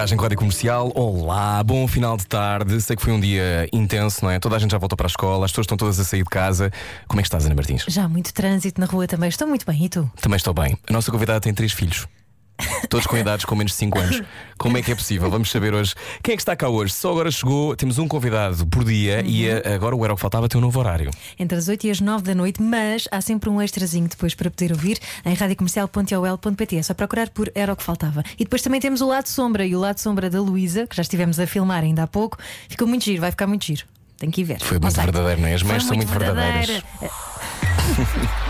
Viagem com a Rádio Comercial. Olá, bom final de tarde. Sei que foi um dia intenso, não é? Toda a gente já voltou para a escola, as pessoas estão todas a sair de casa. Como é que estás, Ana Martins? Já há muito trânsito na rua também. Estou muito bem. E tu? Também estou bem. A nossa convidada tem três filhos. Todos com idades com menos de 5 anos. Como é que é possível? Vamos saber hoje. Quem é que está cá hoje? Só agora chegou, temos um convidado por dia e Uhum. eh, agora o Era o que Faltava tem um novo horário. Entre as 8 e as 9 da noite, mas há sempre um extrazinho depois para poder ouvir em radiocomercial.ol.pt. É só procurar por Era o que Faltava. E depois também temos o lado sombra e o lado sombra da Luísa, que já estivemos a filmar ainda há pouco. Ficou muito giro, vai ficar muito giro. Tem que ir ver. Foi muito verdadeiro, não é? As mães são muito verdadeiras. verdadeira.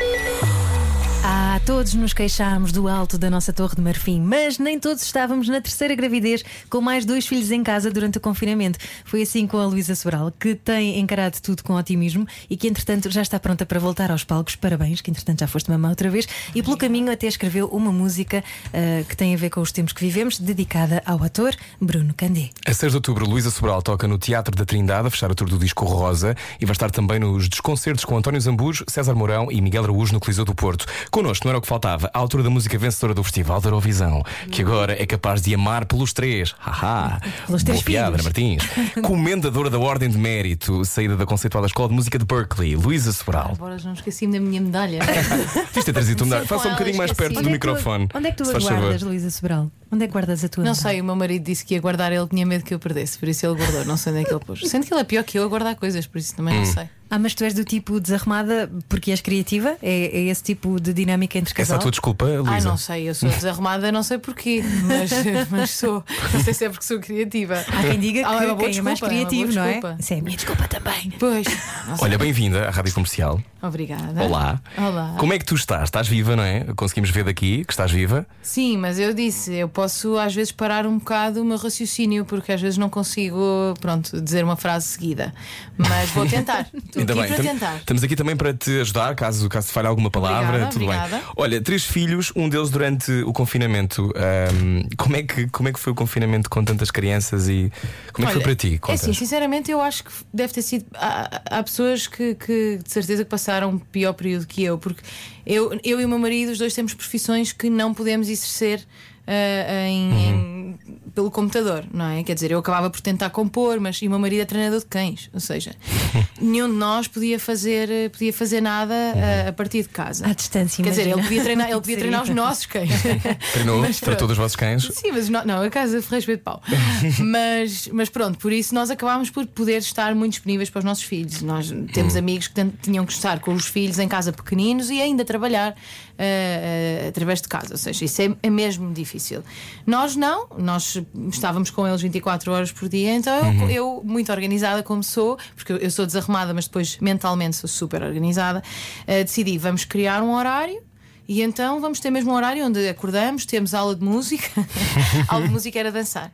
Todos nos queixámos do alto da nossa Torre de Marfim, mas nem todos estávamos na terceira gravidez com mais dois filhos em casa durante o confinamento. Foi assim com a Luísa Sobral, que tem encarado tudo com otimismo e que, entretanto, já está pronta para voltar aos palcos. Parabéns, que entretanto já foste mamã outra vez. E pelo caminho até escreveu uma música ah, que tem a ver com os tempos que vivemos, dedicada ao ator Bruno Candé. A 6 de outubro, Luísa Sobral toca no Teatro da Trindade, a fechar o tour do disco Rosa, e vai estar também nos desconcertos com António Zambujo, César Mourão e Miguel Araújo no Coliseu do Porto. Connosco era o que faltava, a autora da música vencedora do Festival da Eurovisão, que agora é capaz de amar pelos três. Haha! Pelos três Boa piada, Ana. Martins. Comendadora da Ordem de Mérito, saída da conceituada Escola de Música de Berkeley, Luísa Sobral. Agora não esqueci-me da minha medalha. Tens ter trazido um Só dar. Faça um bocadinho mais perto do Onde é que tu- microfone. Onde é que tu se a faz favor. guardas, Luísa Sobral? Onde é que guardas a tua Não sei, o meu marido disse que ia guardar, ele tinha medo que eu perdesse, por isso ele guardou. Não sei onde é que ele pôs. Sendo que ele é pior que eu a guardar coisas, por isso também Hum. não sei. Ah, mas tu és do tipo desarrumada porque és criativa? É, é esse tipo de dinâmica entre Essa é casal? a tua desculpa, Luísa? Ai, não sei, eu sou desarrumada, não sei porquê, mas, mas sou. Não sei se é porque sou criativa. Há quem diga que Ah, é uma boa quem é mais desculpa, é uma boa criativo, não é? desculpa. Isso é a minha desculpa também. Pois. não sei. Olha, bem-vinda à Rádio Comercial. Obrigada. Olá. Olá. Como é que tu estás? Estás viva, não é? Conseguimos ver daqui que estás viva. Sim, mas eu disse, eu posso às vezes parar um bocado o meu raciocínio, porque às vezes não consigo, pronto, dizer uma frase seguida. Mas vou tentar. Estou Ainda aqui bem. para tam- tentar. Estamos aqui também para te ajudar, caso, caso te falhe alguma palavra. Obrigada, tudo obrigada. bem. Olha, três filhos, um deles durante o confinamento. Ahm, como, é que, como é que foi o confinamento com tantas crianças e como é que foi Olha, para ti? É assim, sinceramente, eu acho que deve ter sido. Há, há pessoas que, que de certeza que passaram um pior período que eu, porque eu, eu e o meu marido, os dois temos profissões que não podemos exercer. Ah, em- Uhum. em- pelo computador, não é? Quer dizer, eu acabava por tentar compor, mas e o meu marido é treinador de cães, ou seja, nenhum de nós podia fazer, eh, podia fazer nada ah, a partir de casa. À distância, Quer dizer, imagina. ele podia treinar, ele podia treinar os nossos cães. Treinou Mas para pronto. todos os vossos cães? Sim, mas não, não a casa Ferreiros de Pau. mas, mas pronto, por isso nós acabámos por poder estar muito disponíveis para os nossos filhos. Nós temos amigos que tinham que estar com os filhos em casa pequeninos e ainda trabalhar ah, ah, através de casa. Ou seja, isso é, é mesmo difícil. Nós não, nós estávamos com eles 24 horas por dia, então eu, eu, muito organizada como sou, porque eu, eu sou desarrumada, mas depois mentalmente sou super organizada, ah, decidi, vamos criar um horário. E então vamos ter mesmo um horário onde acordamos, temos aula de música. aula de música era dançar.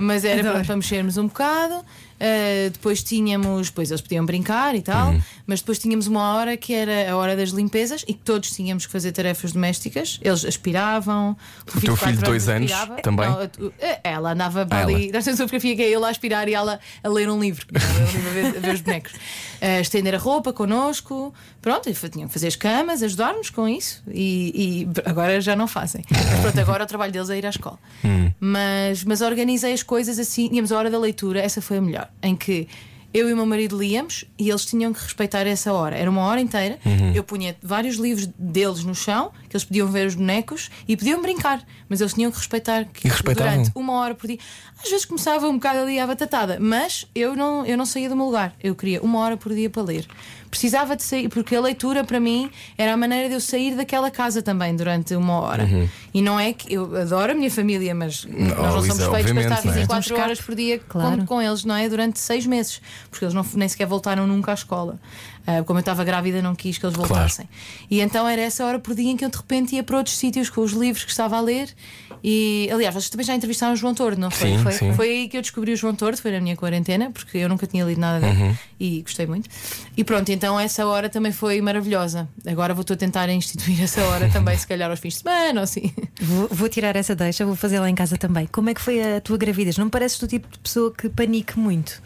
Mas era para mexermos um bocado. Uh, depois tínhamos, depois eles podiam brincar e tal, mas depois tínhamos uma hora que era a hora das limpezas e que todos tínhamos que fazer tarefas domésticas. Eles aspiravam. O teu filho de dois anos aspirava. também? Não, tu- ela andava para Ah, ali. Nós temos uma fotografia que é ele a aspirar e ela a ler um livro, a, ver, a ver os bonecos. A estender a roupa connosco. Pronto, e tinham que fazer as camas, ajudar-nos com isso. E, e agora já não fazem. Mas pronto, agora o trabalho deles é ir à escola. Mas, mas organizei as coisas assim. Tínhamos a hora da leitura, essa foi a melhor, em que. Eu e o meu marido líamos e eles tinham que respeitar essa hora. Era uma hora inteira. Eu punha vários livros deles no chão, que eles podiam ver os bonecos e podiam brincar, mas eles tinham que respeitar que E durante uma hora por dia. Às vezes começava um bocado ali à batatada, mas eu não, eu não saía do meu lugar. Eu queria uma hora por dia para ler. Precisava de sair, porque a leitura para mim era a maneira de eu sair daquela casa também durante uma hora. E não é que eu adoro a minha família, mas nós não somos Luísa, feitos para estar não é? 24 Somos horas por dia Claro. com, com eles, não é? Durante seis meses, porque eles não, nem sequer voltaram nunca à escola. Ah, como eu estava grávida, não quis que eles voltassem. E então era essa hora por dia em que eu de repente ia para outros sítios com os livros que estava a ler E aliás, vocês também já entrevistaram o João Tordo, não foi? Sim, foi, sim. foi aí que eu descobri o João Tordo, foi na minha quarentena, porque eu nunca tinha lido nada dele Uhum. e gostei muito. E pronto, então essa hora também foi maravilhosa. Agora vou-te a tentar instituir essa hora também, se calhar aos fins de semana ou assim. Vou, vou tirar essa deixa, vou fazer lá em casa também. Como é que foi a tua gravidez? Não me pareces do tipo de pessoa que panique muito?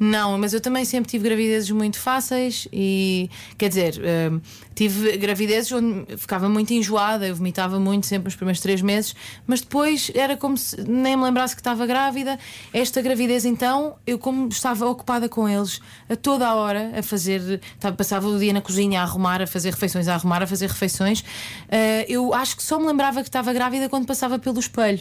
Não, mas eu também sempre tive gravidezes muito fáceis e quer dizer, hum, tive gravidezes onde ficava muito enjoada, eu vomitava muito sempre nos primeiros três meses, mas depois era como se nem me lembrasse que estava grávida. Esta gravidez, então, eu como estava ocupada com eles a toda a hora a fazer, estava- passava o dia na cozinha a arrumar, a fazer refeições, a arrumar, a fazer refeições. eh, eu acho que só me lembrava que estava grávida quando passava pelo espelho.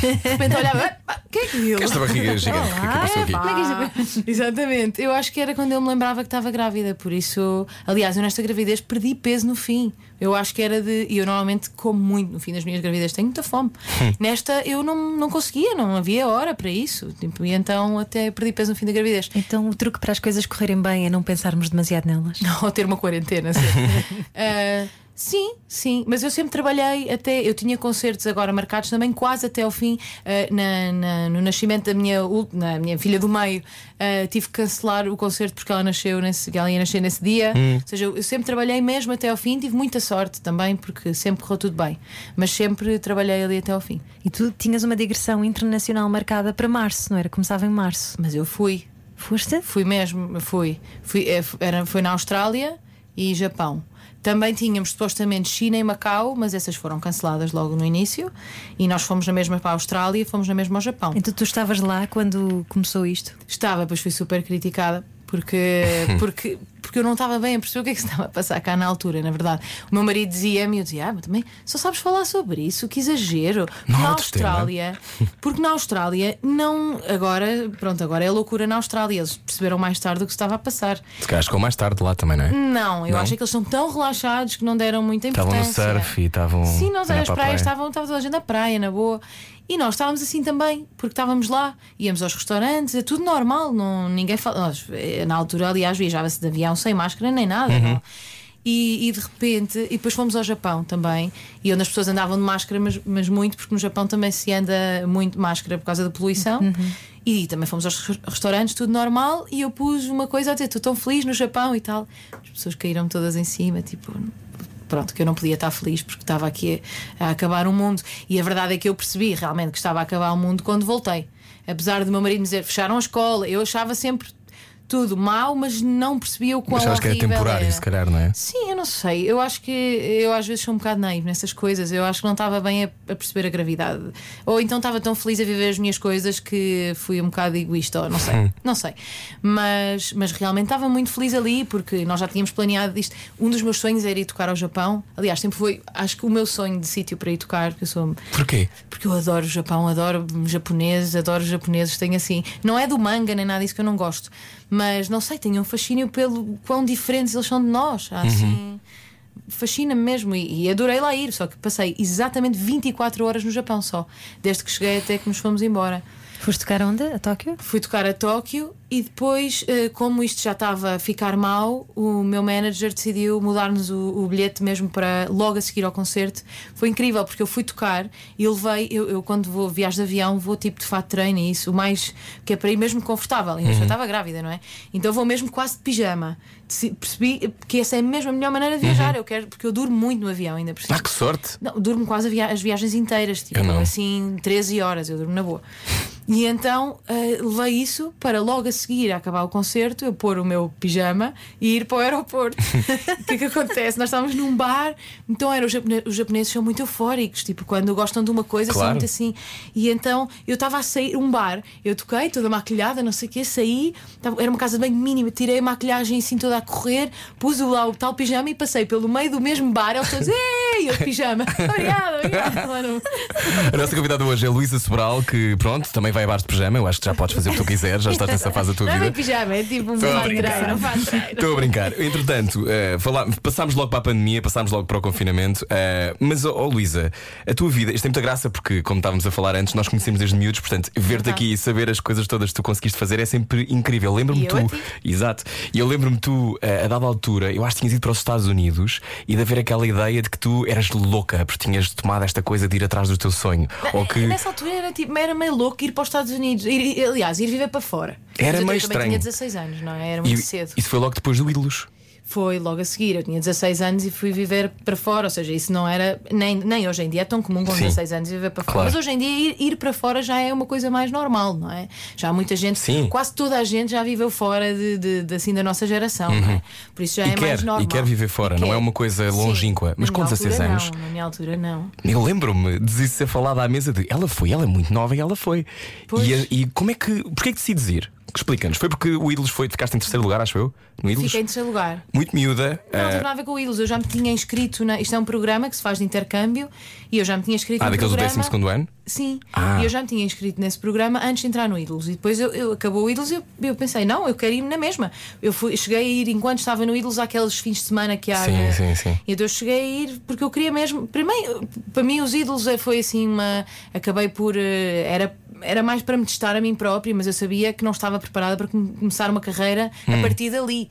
De repente olhava, "Ah, o que é que Esta barriga gigante que apareceu aqui. é que? Exatamente. Eu acho que era quando eu me lembrava que estava grávida. Por isso, aliás, eu nesta gravidez perdi peso no fim. Eu acho que era de. E eu normalmente como muito no fim das minhas gravidezes, tenho muita fome. Nesta eu não, não conseguia, não havia hora para isso. Tipo, e então até perdi peso no fim da gravidez. Então o truque para as coisas correrem bem é não pensarmos demasiado nelas. Ou ter uma quarentena, sim. Ah, sim, sim, mas eu sempre trabalhei até. Eu tinha concertos agora marcados também quase até ao fim. ah, na, na- no nascimento da minha, na minha filha do meio, ah, tive que cancelar o concerto porque ela nasceu nesse, ela ia nascer nesse dia. Ou seja, eu, eu sempre trabalhei mesmo até ao fim. Tive muita sorte também porque sempre correu tudo bem, mas sempre trabalhei ali até ao fim. E tu tinhas uma digressão internacional marcada para março, não era? Começava em março. Mas eu fui. Foste? Fui mesmo, fui. fui eh, era, foi na Austrália e Japão. Também tínhamos supostamente China e Macau, mas essas foram canceladas logo no início. E nós fomos na mesma para a Austrália e fomos na mesma ao Japão. Então tu estavas lá quando começou isto? Estava, pois fui super criticada. Porque, porque, porque eu não estava bem a perceber o que é que se estava a passar cá na altura, na verdade. O meu marido dizia-me, eu dizia, ah, mas também só sabes falar sobre isso, que exagero. Não na outro tema. Austrália, porque na Austrália não. Agora, pronto, agora é loucura na Austrália. Eles perceberam mais tarde o que se estava a passar. Se calhar chegou mais tarde lá também, não é? Não, eu Não? acho que eles são tão relaxados que não deram muita Estavam no importância. surf e estavam. Sim, nós a olhar as praias praia. estavam, estava toda a gente na praia, na boa. E nós estávamos assim também, porque estávamos lá, íamos aos restaurantes, é tudo normal, não, ninguém fala. nós, eh, na altura, aliás, viajava-se de avião sem máscara nem nada. Uhum. não. E, e de repente, e depois fomos ao Japão também, e onde as pessoas andavam de máscara, mas, mas muito, porque no Japão também se anda muito de máscara por causa da poluição. E também fomos aos res- restaurantes, tudo normal, e eu pus uma coisa a dizer: estou tão feliz no Japão e tal. As pessoas caíram todas em cima, tipo, pronto, que eu não podia estar feliz porque estava aqui a, a acabar o mundo. E a verdade é que eu percebi realmente que estava a acabar o mundo quando voltei. Apesar do meu marido me dizer fecharam a escola, eu achava sempre tudo mau, mas não percebia o quão Mas acho que era horrível temporário, era. se calhar, não é? Sim, eu não sei. Eu acho que eu às vezes sou um bocado naivo nessas coisas. Eu acho que não estava bem a, a perceber a gravidade. Ou então estava tão feliz a viver as minhas coisas que fui um bocado egoísta. Ou não sei, não sei. Mas, mas realmente estava muito feliz ali porque nós já tínhamos planeado isto. Um dos meus sonhos era ir tocar ao Japão. Aliás, sempre foi, acho que o meu sonho de sítio para ir tocar, que eu sou Porquê? porque eu adoro o Japão, adoro japoneses, adoro japoneses. Tenho assim, não é do manga nem nada disso que eu não gosto, mas não sei, tenho um fascínio pelo quão diferentes eles são de nós. Há, Assim, fascina-me mesmo e, e adorei lá ir. Só que passei exatamente 24 horas no Japão só, desde que cheguei até que nos fomos embora. Foste tocar onde? A Tóquio? Fui tocar a Tóquio e depois, eh, como isto já estava a ficar mal, o meu manager decidiu mudar-nos o, o bilhete mesmo para logo a seguir ao concerto. Foi incrível porque eu fui tocar e levei, eu, eu quando vou viajo de avião vou tipo de fato treino e isso, o mais que é para ir mesmo confortável. E eu já estava grávida, não é? Então vou mesmo quase de pijama. Percebi que essa é mesmo a melhor maneira de viajar. Eu quero, porque eu durmo muito no avião ainda por cima. Ah, que sorte! Não, durmo quase via- as viagens inteiras, tipo, assim, 13 horas, eu durmo na boa. E então eh, levei isso para logo a seguir a acabar o concerto, eu pôr o meu pijama e ir para o aeroporto. o que é que acontece? Nós estávamos num bar, então era, os, japone- os japoneses são muito eufóricos, tipo, quando gostam de uma coisa, são Claro. muito assim. E então eu estava a sair, um bar, eu toquei, toda maquilhada, não sei o quê, saí, tava- era uma casa bem mínima, tirei a maquilhagem assim toda a correr, pus o, lá o tal pijama e passei pelo meio do mesmo bar, eles todos, ei, eu de pijama. Lá no- A nossa convidada hoje é Luísa Sobral, que pronto, também vai a bares de pijama, eu acho que já podes fazer o que tu quiseres, já estás nessa fase da tua Não é vida. pijama, é tipo um fato de treino. Estou a brincar. Entretanto, eh, falá- passámos logo para a pandemia, passámos logo para o confinamento. eh, mas, ó Luísa, a tua vida, isto tem muita graça porque, como estávamos a falar antes, nós conhecemos desde miúdos, portanto, ver-te aqui e saber as coisas todas que tu conseguiste fazer é sempre incrível. Lembro-me tu. Exato. E eu lembro-me tu, eh, a dada altura, eu acho que tinhas ido para os Estados Unidos e de haver aquela ideia de que tu eras louca porque tinhas tomado esta coisa de ir atrás do teu sonho. Ou que. Nessa altura era, tipo, era meio louco ir para os Estados Unidos, ir- aliás, ir viver para fora. Era Mas eu meio estranho. tinha 16 anos, não é? Era E muito cedo. isso foi logo depois do Ídolos. Foi logo a seguir. Eu tinha 16 anos e fui viver para fora. Ou seja, isso não era. Nem, nem hoje em dia é tão comum com Sim. 16 anos viver para fora. Claro. Mas hoje em dia ir, ir para fora já é uma coisa mais normal, não é? Já há muita gente. Sim. Quase toda a gente já viveu fora de, de- de, assim, da nossa geração, não é? Por isso já Uhum. E é quer, mais normal. e quer viver fora, não quer. é uma coisa Sim. longínqua. Mas Na com minha 16 altura, anos. Não, na minha altura, não. Eu lembro-me de isso ser falado à mesa de ela foi, ela é muito nova e ela foi. E, e como é que. Porquê é que decides ir? Explica-nos. Foi porque o Ídolos foi, ficaste em terceiro lugar, acho eu? No Ídolos? Fiquei em terceiro lugar. Muito miúda. Não, ah, teve nada a ver com o Ilos. Eu já me tinha inscrito na. Isto é um programa que se faz de intercâmbio e eu já me tinha inscrito ah, no daqueles do. 12 segundo ano? Sim, Ah. e eu já me tinha inscrito nesse programa antes de entrar no Ídolos. E depois eu, eu- acabou o Ídolos e eu, eu pensei, não, eu quero ir na mesma. Eu fui, cheguei a ir enquanto estava no Ídolos àqueles fins de semana que há. Sim, né? sim, sim. E então eu cheguei a ir porque eu queria mesmo. Primeiro, para mim, os Ídolos eh, foi assim uma. Acabei por. eh, Era, era mais para me testar a mim própria, mas eu sabia que não estava preparada para come- começar uma carreira Hum. a partir dali.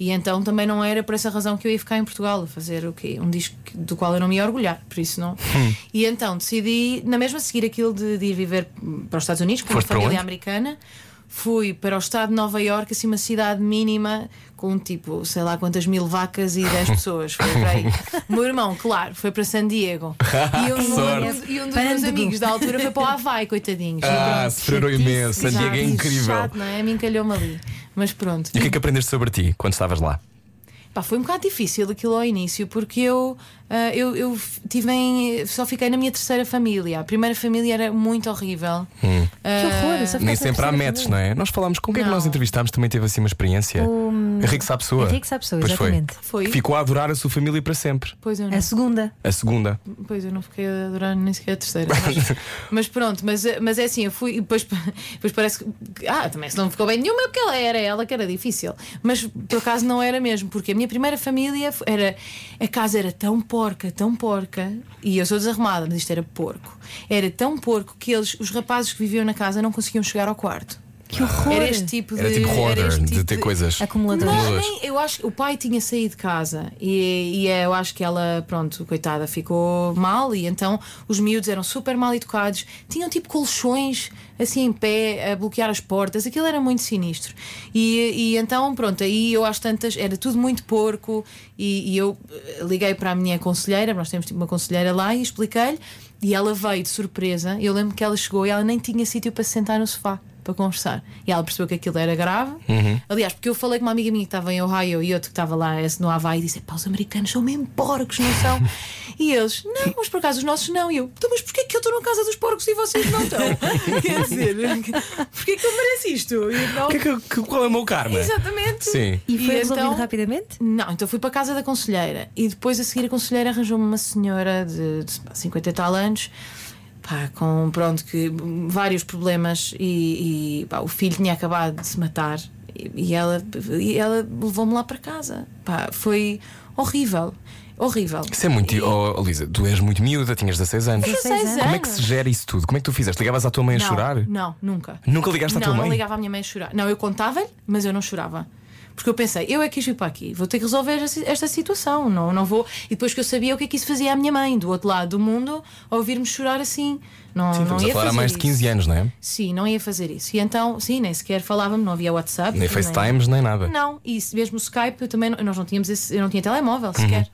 E então também não era por essa razão que eu ia ficar em Portugal a fazer o quê? Um disco do qual eu não me ia orgulhar, por isso não. Hum. E então decidi, na mesma, seguir aquilo de, de ir viver para os Estados Unidos com Foste uma família americana. Fui para o estado de Nova Iorque, assim, uma cidade mínima, com tipo, sei lá quantas mil vacas e 10 pessoas. Foi para aí. O meu irmão, claro, foi para San Diego. E, eu- e um dos meus amigos da altura foi para o Havaí, coitadinhos. E Ah, sofreram imenso. San Diego é incrível. Chato, não é? A mim calhou-me ali. Mas pronto. E o que é que aprendeste sobre ti quando estavas lá? Pá, foi um bocado difícil aquilo ao início, porque eu, eu, eu f- tive em, só fiquei na minha terceira família. A primeira família era muito horrível. Hum. Que horror! Nem sempre há terceira não é? Nós falámos com quem é que nós entrevistámos também teve assim uma experiência. Henrique Sapessoa. Henrique Sapessoa, Pois foi. exatamente. Foi? Ficou a adorar a sua família para sempre. Pois eu não. A segunda. A segunda. Pois eu não fiquei a adorar nem sequer a terceira. Mas, mas pronto, mas, mas é assim, eu fui e depois, depois parece que. Ah, também se não ficou bem nenhuma, é porque ela era ela que era difícil. Mas por acaso não era mesmo, porque a minha primeira família era. A casa era tão porca, tão porca, e eu sou desarrumada, mas isto era porco. Era tão porco que eles, os rapazes que viviam na casa, não conseguiam chegar ao quarto. Que horror! Era este tipo de. Era tipo hoarder, este de tipo ter coisas. Acumulador. Não, nem, eu acho que o pai tinha saído de casa e, e eu acho que ela, pronto, coitada, ficou mal e então os miúdos eram super mal educados, tinham tipo colchões assim em pé a bloquear as portas, aquilo era muito sinistro. E, e então, pronto, aí eu às tantas era tudo muito porco e, e eu eh, liguei para a minha conselheira, nós temos tipo uma conselheira lá e expliquei-lhe e ela veio de surpresa. Eu lembro que ela chegou e ela nem tinha sítio para se sentar no sofá para conversar. E ela percebeu que aquilo era grave. Aliás, porque eu falei com uma amiga minha que estava em Ohio e outro que estava lá no Havaí e disse: pá, os americanos são mesmo porcos, não são? e eles: não, mas por acaso os nossos não. E eu: então, mas porquê que eu estou na casa dos porcos e vocês não estão? Quer dizer, porquê que eu mereço isto? E então, que é que, que- qual é o meu karma? Exatamente. Sim. E foi resolvido então- rapidamente? Não, então fui para a casa da conselheira e depois a seguir a conselheira arranjou-me uma senhora de, de pá, 50 e tal anos. Pá, com pronto que vários problemas e, e, pá, o filho tinha acabado de se matar e, e ela, e ela levou-me lá para casa. Pá, foi horrível, horrível. Isso é muito. E- Oh, Lisa, tu és muito miúda, tinhas 16 anos. 16 anos. Como é que se gera isso tudo? Como é que tu fizeste? Ligavas à tua mãe a não, chorar? Não, nunca. Nunca ligaste à não, tua mãe? Não, ligava à minha mãe a chorar. Não, eu contava-lhe, mas eu não chorava. Porque eu pensei, eu é que vir para aqui, vou ter que resolver esta- situação. Não, não vou. E depois que eu sabia o que é que isso fazia à minha mãe, do outro lado do mundo, ouvir-me chorar assim. Não, Sim, não ia a falar há mais de 15 isso. anos, não é? Sim, não ia fazer isso. E então, sim, nem sequer falávamos, não havia WhatsApp. Nem FaceTimes, nem nada. Não, e mesmo o Skype, eu também nós não tínhamos esse, eu não tinha telemóvel Uhum. sequer.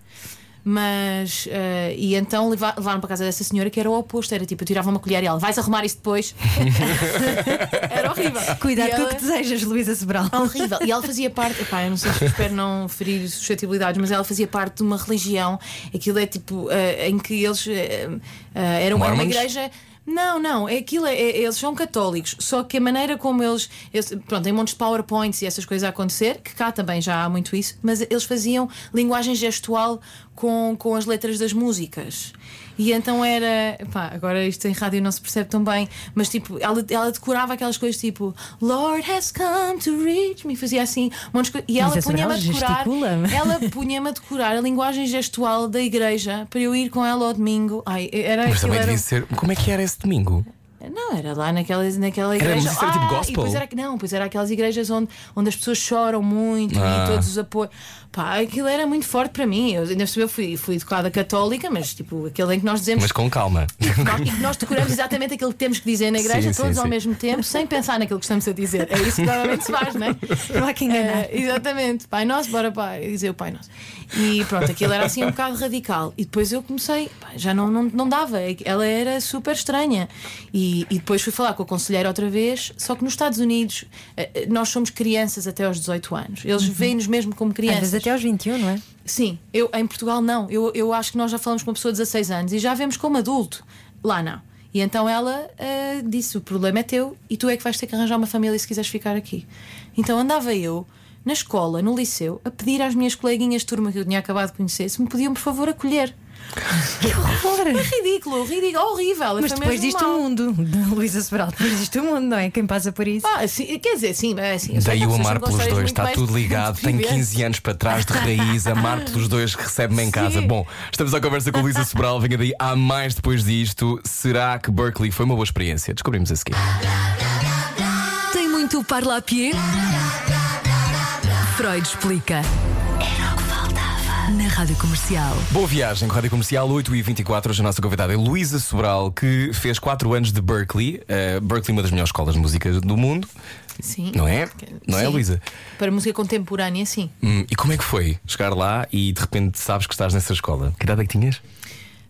Mas, eh, e então leva- levaram para casa dessa senhora que era o oposto. Era tipo, eu tirava uma colher e ela, vais arrumar isso depois. era horrível. Cuidado com o que desejas, Luísa Sobral. Horrível. E ela fazia parte, epá, eu não sei se espero não ferir suscetibilidades, mas ela fazia parte de uma religião. Aquilo é tipo, eh, em que eles eh, eh, eram era uma igreja. Não, não, é aquilo, é, é- eles são católicos, só que a maneira como eles, eles. Pronto, tem montes de PowerPoints e essas coisas a acontecer, que cá também já há muito isso, mas eles faziam linguagem gestual com, com as letras das músicas. E então era. Pá, agora isto em rádio não se percebe tão bem, mas tipo, ela, ela decorava aquelas coisas tipo Lord has come to reach me, fazia assim, montes. E ela punha-me a decorar. Ela punha-me a decorar a linguagem gestual da igreja para eu ir com ela ao domingo. Ai, era Mas também era- devia ser. Como é que era esse domingo? Não, era lá naquela, naquela Era- igreja. mas isso era tipo Ah, gospel? E depois era, não, pois era aquelas igrejas onde, onde as pessoas choram muito Ah. e todos os apoios. Pá, aquilo era muito forte para mim. Eu, ainda cima, eu fui, fui educada católica, mas tipo, aquele em que nós dizemos Mas com calma. e que nós decoramos exatamente aquilo que temos que dizer na igreja, Sim, todos sim, ao sim. mesmo tempo, sem pensar naquilo que estamos a dizer. É isso que normalmente se faz, não é? Não há que enganar. É, exatamente. Pai nosso, bora pai, dizer o Pai nosso. E pronto, aquilo era assim um bocado radical. E depois eu comecei, pá, já não, não, não dava. Ela era super estranha. E, e depois fui falar com a conselheira outra vez. Só que nos Estados Unidos eh, eh, nós somos crianças até aos 18 anos. Eles veem-nos mesmo como Uhum. Às vezes crianças. até aos 21, não é? Sim, eu, em Portugal não. Eu, eu acho que nós já falamos com uma pessoa de 16 anos e já vemos como adulto. Lá não. E então ela ah, disse: o problema é teu e tu é que vais ter que arranjar uma família se quiseres ficar aqui. Então andava eu na escola, no liceu, a pedir às minhas coleguinhas de turma que eu tinha acabado de conhecer se me podiam, por favor, acolher. É ridículo, ridículo, horrível. Mas depois disto mau. o mundo, Luísa Sobral, depois disto o mundo, não é? Quem passa por isso. Ah, sim, quer dizer, sim, é assim. Daí que o amar pelos dois, está tudo ligado. Tem viventes. 15 anos para trás de raiz, amar pelos dois, recebe-me em casa. Sim. Bom, estamos à conversa com Luísa Sobral. Venha daí, há mais depois disto. Será que Berkeley foi uma boa experiência? Descobrimos a seguir. Tem muito parlapier? Freud explica. Era o que faltava. Na Rádio Comercial. Boa viagem com a Rádio Comercial 8 e 24 Hoje a nossa convidada é Luísa Sobral, que fez 4 anos de Berkeley. Uh, Berkeley, uma das melhores escolas de música do mundo, Sim. não é? Não é, Sim. Luísa? Para música contemporânea, sim. Hum, e como é que foi chegar lá e de repente sabes que estás nessa escola? Que idade é que tinhas?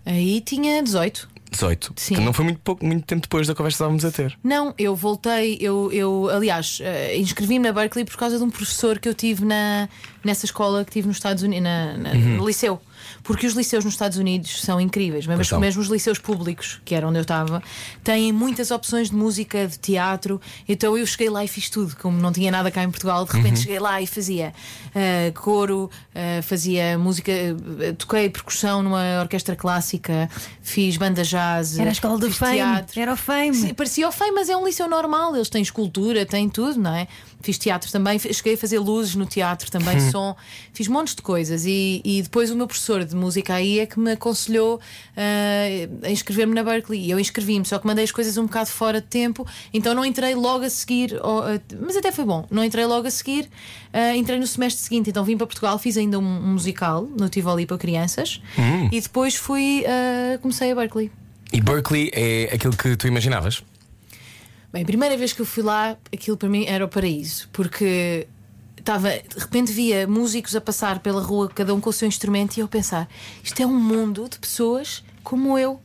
Aí tinha 18. 18. Sim. Portanto, não foi muito, pouco, muito tempo depois da conversa que estávamos a ter. Não, eu voltei, eu, eu aliás, eh, inscrevi-me na Berkeley por causa de um professor que eu tive na, nessa escola que tive nos Estados Unidos, na, na- no liceu. Porque os liceus nos Estados Unidos são incríveis, são. mesmo os liceus públicos, que era onde eu estava, têm muitas opções de música, de teatro. Então eu cheguei lá e fiz tudo, como não tinha nada cá em Portugal, de repente cheguei lá e fazia eh, coro, eh, fazia música, eh, toquei percussão numa orquestra clássica, fiz banda jazz, Era a escola do Fame. teatro. Era o Fame. Sim, parecia o FEI, mas é um liceu normal. Eles têm escultura, têm tudo, não é? Fiz teatro também, cheguei a fazer luzes no teatro também, som, fiz montes de coisas. E, e depois o meu professor de música aí é que me aconselhou ah, a inscrever-me na Berkeley. E eu inscrevi-me, só que mandei as coisas um bocado fora de tempo, então não entrei logo a seguir. ao- ah, mas até foi bom, não entrei logo a seguir, ah, entrei no semestre seguinte. Então vim para Portugal, fiz ainda um, um musical no Tivoli para crianças e depois fui, comecei a Berkeley. E Berkeley é aquilo que tu imaginavas? Bem, a primeira vez que eu fui lá, aquilo para mim era o paraíso, porque estava, de repente via músicos a passar pela rua, cada um com o seu instrumento, e eu a pensar: isto é um mundo de pessoas como eu.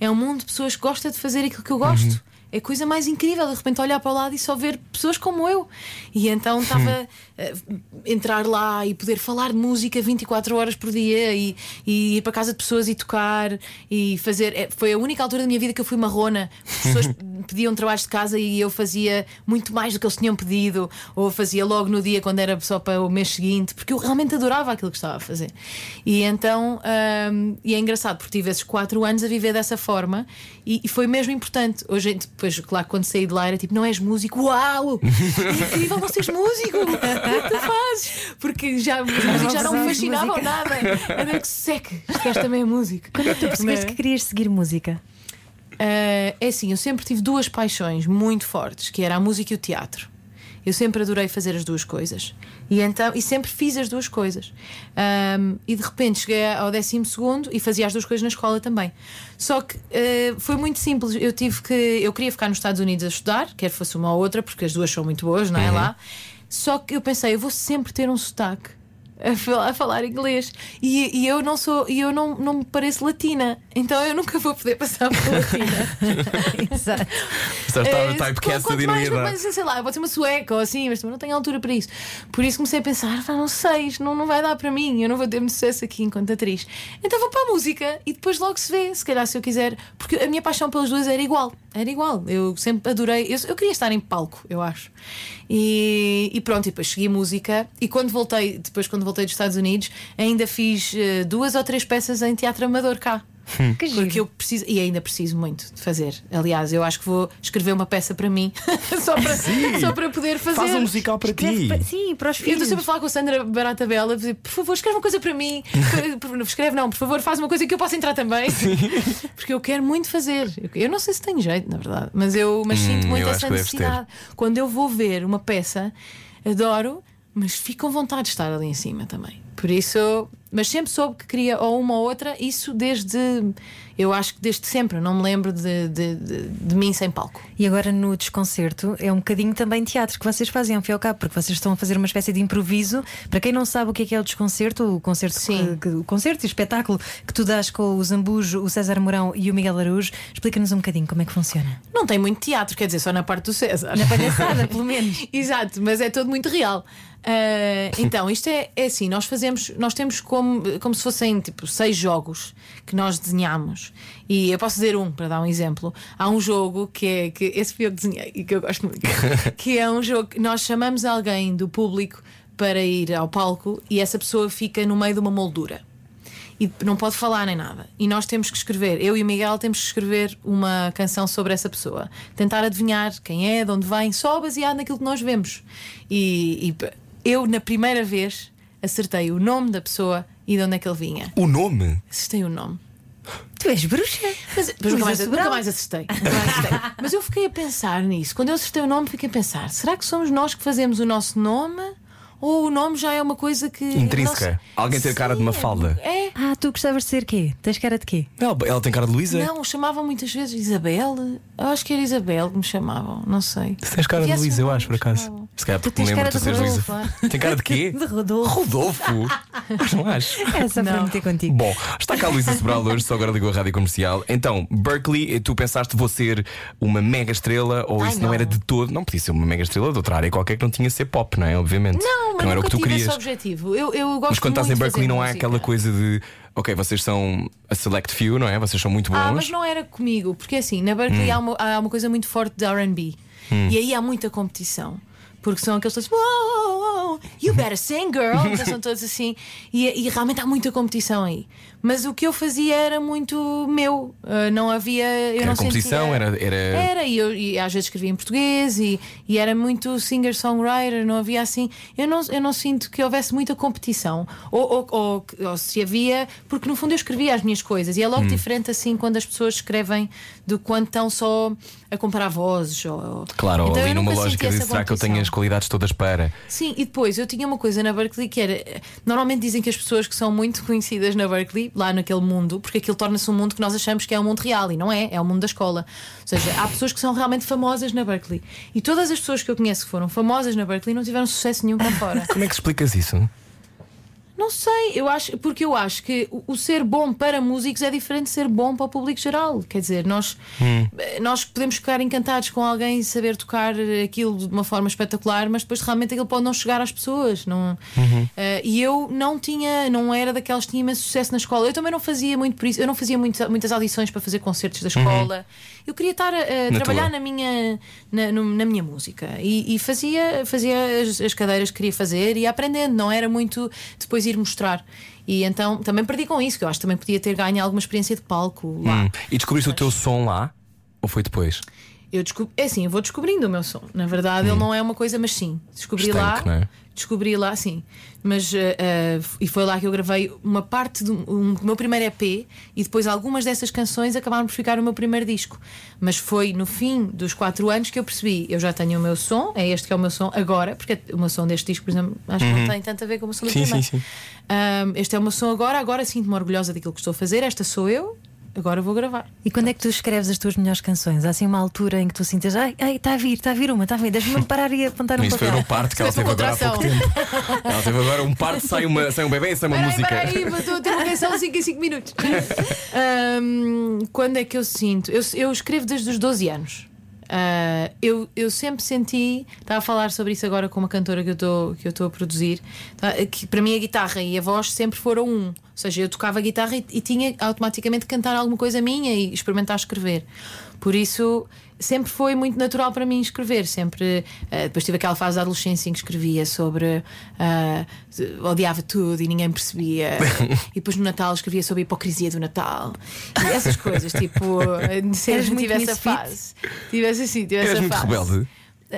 É um mundo de pessoas que gostam de fazer aquilo que eu gosto. É a coisa mais incrível, de repente olhar para o lado e só ver pessoas como eu. E então estava a entrar lá e poder falar de música 24 horas por dia e, e ir para casa de pessoas e tocar e fazer. é, Foi a única altura da minha vida que eu fui marrona. As pessoas pediam trabalhos de casa e eu fazia muito mais do que eles tinham pedido, ou fazia logo no dia quando era só para o mês seguinte, porque eu realmente adorava aquilo que estava a fazer. E então, hum, e é engraçado, porque tive esses 4 anos a viver dessa forma e, e foi mesmo importante. Hoje, depois, claro, quando saí de lá era tipo, não és músico, uau! Incrível, não seres músico! O que é que tu fazes? Porque já, os músicos já não me fascinavam música. nada. Era que seque, este gajo também é músico. Quando é que tu percebeste que querias seguir música? Uh, é assim, eu sempre tive duas paixões muito fortes, que era a música e o teatro. Eu sempre adorei fazer as duas coisas. E, então, e sempre fiz as duas coisas. Um, e de repente cheguei ao décimo segundo e fazia as duas coisas na escola também. Só que uh, foi muito simples. Eu tive que. Eu queria ficar nos Estados Unidos a estudar, quer fosse uma ou outra, porque as duas são muito boas, não é? Lá. Só que eu pensei, eu vou sempre ter um sotaque. A, fal- a falar inglês. E, e eu não sou, e eu não, não me pareço latina, então eu nunca vou poder passar por latina. Exato. Já está no typecast da dinaridade. mas, sei lá, pode ser uma sueca ou assim, mas também não tenho altura para isso. Por isso comecei a pensar, "Pá, não sei, isto não, não vai dar para mim, eu não vou ter muito sucesso aqui enquanto atriz. Então vou para a música e depois logo se vê, se calhar se eu quiser, porque a minha paixão pelas duas era igual, era igual. Eu sempre adorei, eu, eu queria estar em palco, eu acho. E, e pronto, e depois segui música. E quando voltei, depois quando voltei dos Estados Unidos, ainda fiz eh, duas ou três peças em teatro amador cá. Que giro. Porque eu preciso, e ainda preciso muito de fazer. Aliás, eu acho que vou escrever uma peça para mim só, para, só para poder fazer. Faz um musical para ti. Deve pa- Sim, para os Eu filhos. estou sempre a falar com a Sandra Barata Bela, dizer, por favor, escreve uma coisa para mim. Escreve, não, por favor, faz uma coisa que eu possa entrar também. Porque eu quero muito fazer. Eu- Eu não sei se tenho jeito, na verdade, mas eu mas sinto muito Hum, eu acho essa que necessidade. Quando eu vou ver uma peça, adoro, mas fico com vontade de estar ali em cima também. Por isso, mas sempre soube que queria ou uma ou outra, isso desde. Eu acho que desde sempre, não me lembro de, de, de, de mim sem palco. E agora no desconcerto é um bocadinho também teatro que vocês fazem ao fim e ao cabo, porque vocês estão a fazer uma espécie de improviso. Para quem não sabe o que é que é o desconcerto, o concerto, Sim. que- o concerto e o espetáculo que tu dás com o Zambujo, o César Mourão e o Miguel Araújo, explica-nos um bocadinho como é que funciona. Não tem muito teatro, quer dizer, só na parte do César. Na palhaçada, pelo menos. Exato, mas é todo muito real. Ah, então, isto é, é assim: nós fazemos, nós temos como, como se fossem tipo seis jogos que nós desenhamos. E eu posso dizer um, para dar um exemplo. Há um jogo que é que esse fui eu que desenhei e que eu gosto muito, que é um jogo que nós chamamos alguém do público para ir ao palco e essa pessoa fica no meio de uma moldura e não pode falar nem nada. E nós temos que escrever, eu e o Miguel temos que escrever uma canção sobre essa pessoa, tentar adivinhar quem é, de onde vem, só baseado naquilo que nós vemos. E, e eu, na primeira vez, acertei o nome da pessoa e de onde é que ele vinha. O nome? Acertei o nome. Tu és bruxa. Mas Luísa nunca, mais, nunca mais acertei. Nunca mais acertei. Mas eu fiquei a pensar nisso. Quando eu acertei o nome, fiquei a pensar: será que somos nós que fazemos o nosso nome? Ou o nome já é uma coisa que. Intrínseca. Nossa- Alguém ter cara de uma falda. É. Ah, tu gostavas de ser quê? Tens cara de quê? Ela, ela tem cara de Luísa? Não, chamavam muitas vezes Isabel. Eu acho que era Isabel que me chamavam, não sei. Tu tens cara de Luísa, eu acho, por acaso. Se calhar Tu porque me lembro de de seres Luísa. Rodolfo, Tem cara de quê? De Rodolfo. Rodolfo? Mas não acho. Essa para Não. meter contigo. Bom, está cá a Luísa Sobral hoje, só agora ligou a rádio comercial. Então, Berkeley, tu pensaste vou ser uma mega estrela ou Ai, isso não. não. era de todo? Não podia ser uma mega estrela de outra área qualquer que não tinha ser pop, não é? Obviamente. Não, que mas não era o que tu querias. esse objetivo. Eu, eu gosto Mas quando estás em Berkeley não há aquela coisa de ok, vocês são a select few, não é? Vocês são muito bons. Ah, mas não era comigo, porque assim, na Berkeley Hum. há, uma, há uma coisa muito forte de RB e aí há muita competição. Porque são aqueles todos, "Whoa, you better sing, girl. Então são todos assim. E, e realmente há muita competição aí. Mas o que eu fazia era muito meu. Ah, não havia. Eu Era não competição, sentia... era- era- Era, e, eu, e às vezes escrevia em português e, e era muito singer-songwriter, não havia assim. Eu não, eu não sinto que houvesse muita competição. Ou, ou, ou, ou se havia, porque no fundo eu escrevia as minhas coisas e é Hum. logo diferente assim quando as pessoas escrevem do quando estão só a comparar vozes. Ou, Claro, então, ali numa lógica de será que eu tenho as qualidades todas para. Sim, e depois eu tinha uma coisa na Berkeley que era. Normalmente dizem que as pessoas que são muito conhecidas na Berkeley, lá naquele mundo, porque aquilo torna-se um mundo que nós achamos que é um mundo real e não é, é o mundo da escola. Ou seja, há pessoas que são realmente famosas na Berkeley. E todas as pessoas que eu conheço que foram famosas na Berkeley não tiveram sucesso nenhum cá fora. Como é que explicas isso? Não sei, eu acho, porque eu acho que o, o ser bom para músicos é diferente de ser bom para o público geral. Quer dizer, nós, eh, nós podemos ficar encantados com alguém e saber tocar aquilo de uma forma espetacular, mas depois realmente aquilo pode não chegar às pessoas. Não, Eh, e eu não tinha, não era daquelas que tinha imenso sucesso na escola. Eu também não fazia muito por isso, eu não fazia muita- muitas audições para fazer concertos da escola. Eu queria estar a, a Na trabalhar tua. na minha, na, na minha música e, e fazia, fazia as, as cadeiras que queria fazer e ia aprendendo, não era muito depois ir mostrar. E então também perdi com isso, que eu acho que também podia ter ganho alguma experiência de palco lá. Hum. E descobriste o teu som lá? Ou foi depois? Eu descobri, é assim, eu vou descobrindo o meu som. Na verdade, ele não é uma coisa, mas sim. Descobri Estanque, lá. é? Descobri lá, sim. Mas eh, eh, e foi lá que eu gravei uma parte do um- do meu primeiro EP e depois algumas dessas canções acabaram por ficar no meu primeiro disco. Mas foi no fim dos quatro anos que eu percebi, eu já tenho o meu som, é este que é o meu som agora, porque o meu som deste disco, por exemplo, acho que não tem tanto a ver com o meu som do Uhum. Sim, primeiro. sim, sim. Este é o meu som agora, agora sinto-me orgulhosa daquilo que estou a fazer, esta sou eu. Agora vou gravar. E quando é que tu escreves as tuas melhores canções? Há assim uma altura em que tu sintas, ai, ai, está a vir, está a vir uma, está a vir, deixa-me parar e apontar um Isso foi papel. no parto que ela teve foi agora há pouco tempo. Ela teve agora um parto, sai, uma, sai um bebê e sai uma Peraí, música. peraí, mas estou a ter uma canção 5 em 5 minutos. Ahm, quando é que eu sinto? Eu, eu escrevo desde os 12 anos. Ah, eu, eu sempre senti, estava a falar sobre isso agora com uma cantora que eu estou que eu estou a produzir, tá, que para mim a guitarra e a voz sempre foram um. Ou seja, eu tocava guitarra e, e tinha automaticamente cantar alguma coisa minha e experimentar escrever. Por isso sempre foi muito natural para mim escrever. Sempre ah, depois tive aquela fase da adolescência em que escrevia sobre ah, odiava tudo e ninguém percebia. e depois no Natal escrevia sobre a hipocrisia do Natal e essas coisas, tipo, sempre Eras muito tive essa fase. Tivesse assim, tivesse essa muito fase. rebelde,